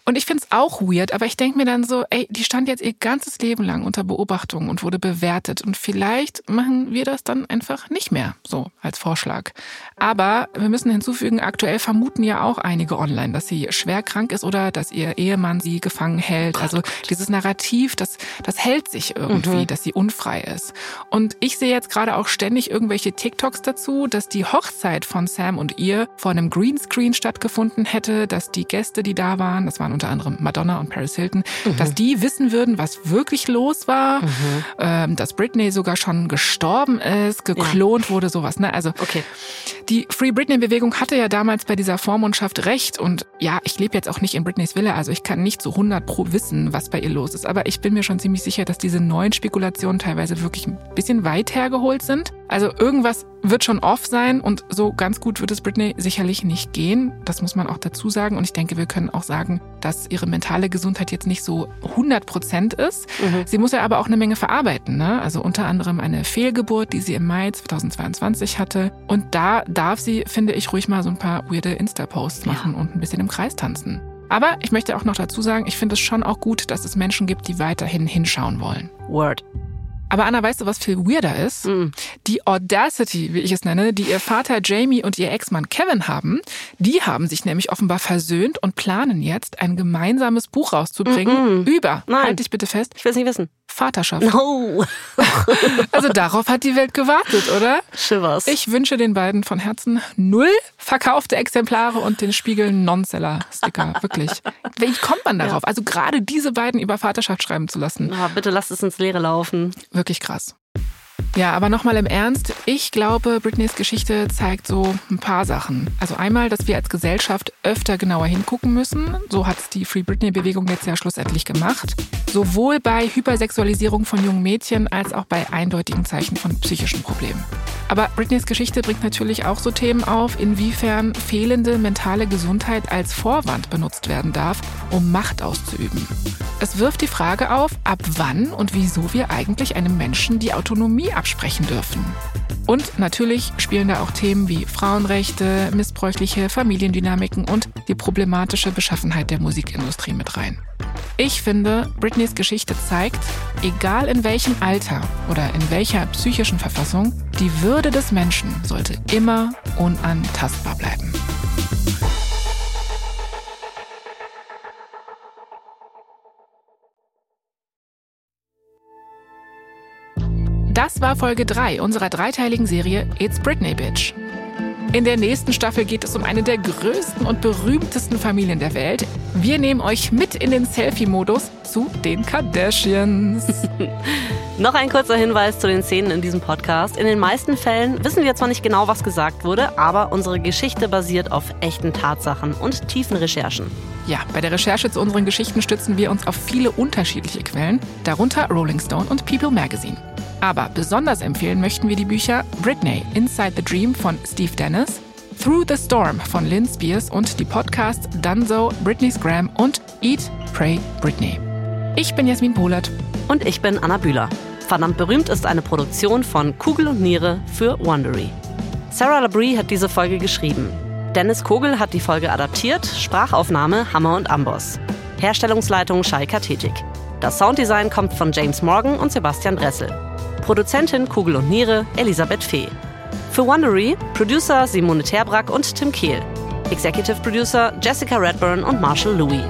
Und ich finde es auch weird, aber ich denke mir dann so, ey, die stand jetzt ihr ganzes Leben lang unter Beobachtung und wurde bewertet. Und vielleicht machen wir das dann einfach nicht mehr, so als Vorschlag. Aber wir müssen hinzufügen, aktuell vermuten ja auch einige online, dass sie schwer krank ist oder dass ihr Ehemann sie gefangen hält. Also dieses Narrativ, das, das hält sich irgendwie, mhm. dass sie unfrei ist. Und ich sehe jetzt gerade auch ständig irgendwelche TikToks dazu, dass die Hochzeit von Sam und ihr vor einem Greenscreen stattgefunden hätte, dass die Gäste, die da waren, das waren unter anderem Madonna und Paris Hilton, mhm. dass die wissen würden, was wirklich los war, mhm. ähm, dass Britney sogar schon gestorben ist, geklont ja. wurde, sowas. Ne? Also okay. Die Free Britney-Bewegung hatte ja damals bei dieser Vormundschaft recht und ja, ich lebe jetzt auch nicht in Britneys Villa, also ich kann nicht zu 100 pro wissen, was bei ihr los ist, aber ich bin mir schon ziemlich sicher, dass diese neuen Spekulationen teilweise wirklich ein bisschen weit hergeholt sind. Also irgendwas wird schon off sein und so ganz gut wird es Britney sicherlich nicht gehen. Das muss man auch dazu sagen. Und ich denke, wir können auch sagen, dass ihre mentale Gesundheit jetzt nicht so 100 Prozent ist. Mhm. Sie muss ja aber auch eine Menge verarbeiten. Ne? Also unter anderem eine Fehlgeburt, die sie im Mai 2022 hatte. Und da darf sie, finde ich, ruhig mal so ein paar weirde Insta-Posts machen ja. und ein bisschen im Kreis tanzen. Aber ich möchte auch noch dazu sagen, ich finde es schon auch gut, dass es Menschen gibt, die weiterhin hinschauen wollen. Word. Aber Anna, weißt du, was viel weirder ist? Mm. Die Audacity, wie ich es nenne, die ihr Vater Jamie und ihr Ex-Mann Kevin haben, die haben sich nämlich offenbar versöhnt und planen jetzt, ein gemeinsames Buch rauszubringen mm -mm. über, Nein. halt dich bitte fest. Ich will es nicht wissen. Vaterschaft. No. also darauf hat die Welt gewartet, oder? Shivers. Ich wünsche den beiden von Herzen null verkaufte Exemplare und den Spiegel Non-Seller-Sticker. Wirklich. Wie kommt man darauf? Ja. Also gerade diese beiden über Vaterschaft schreiben zu lassen. Oh, bitte lasst es ins Leere laufen. Wirklich krass. Ja, aber nochmal im Ernst. Ich glaube, Britneys Geschichte zeigt so ein paar Sachen. Also einmal, dass wir als Gesellschaft öfter genauer hingucken müssen. So hat es die Free Britney-Bewegung jetzt ja schlussendlich gemacht. Sowohl bei Hypersexualisierung von jungen Mädchen als auch bei eindeutigen Zeichen von psychischen Problemen. Aber Britneys Geschichte bringt natürlich auch so Themen auf, inwiefern fehlende mentale Gesundheit als Vorwand benutzt werden darf, um Macht auszuüben. Es wirft die Frage auf, ab wann und wieso wir eigentlich einem Menschen die Autonomie absprechen dürfen. Und natürlich spielen da auch Themen wie Frauenrechte, missbräuchliche Familiendynamiken und die problematische Beschaffenheit der Musikindustrie mit rein. Ich finde, Britneys Geschichte zeigt, egal in welchem Alter oder in welcher psychischen Verfassung, die Würde des Menschen sollte immer unantastbar bleiben. Das war Folge 3 unserer dreiteiligen Serie It's Britney Bitch. In der nächsten Staffel geht es um eine der größten und berühmtesten Familien der Welt. Wir nehmen euch mit in den Selfie-Modus zu den Kardashians. Noch ein kurzer Hinweis zu den Szenen in diesem Podcast. In den meisten Fällen wissen wir zwar nicht genau, was gesagt wurde, aber unsere Geschichte basiert auf echten Tatsachen und tiefen Recherchen. Ja, bei der Recherche zu unseren Geschichten stützen wir uns auf viele unterschiedliche Quellen, darunter Rolling Stone und People Magazine. Aber besonders empfehlen möchten wir die Bücher Britney, Inside the Dream von Steve Dennis, Through the Storm von Lynn Spears und die Podcasts Dunzo, Britney's Gram und Eat, Pray, Britney. Ich bin Jasmin Polat. Und ich bin Anna Bühler. Verdammt berühmt ist eine Produktion von Kugel und Niere für Wondery. Sarah Labrie hat diese Folge geschrieben. Dennis Kogel hat die Folge adaptiert, Sprachaufnahme Hammer und Amboss. Herstellungsleitung Shai Kathetik. Das Sounddesign kommt von James Morgan und Sebastian Dressel. Produzentin Kugel und Niere Elisabeth Fee. Für Wondery Producer Simone Terbrack und Tim Kehl. Executive Producer Jessica Redburn und Marshall Louis.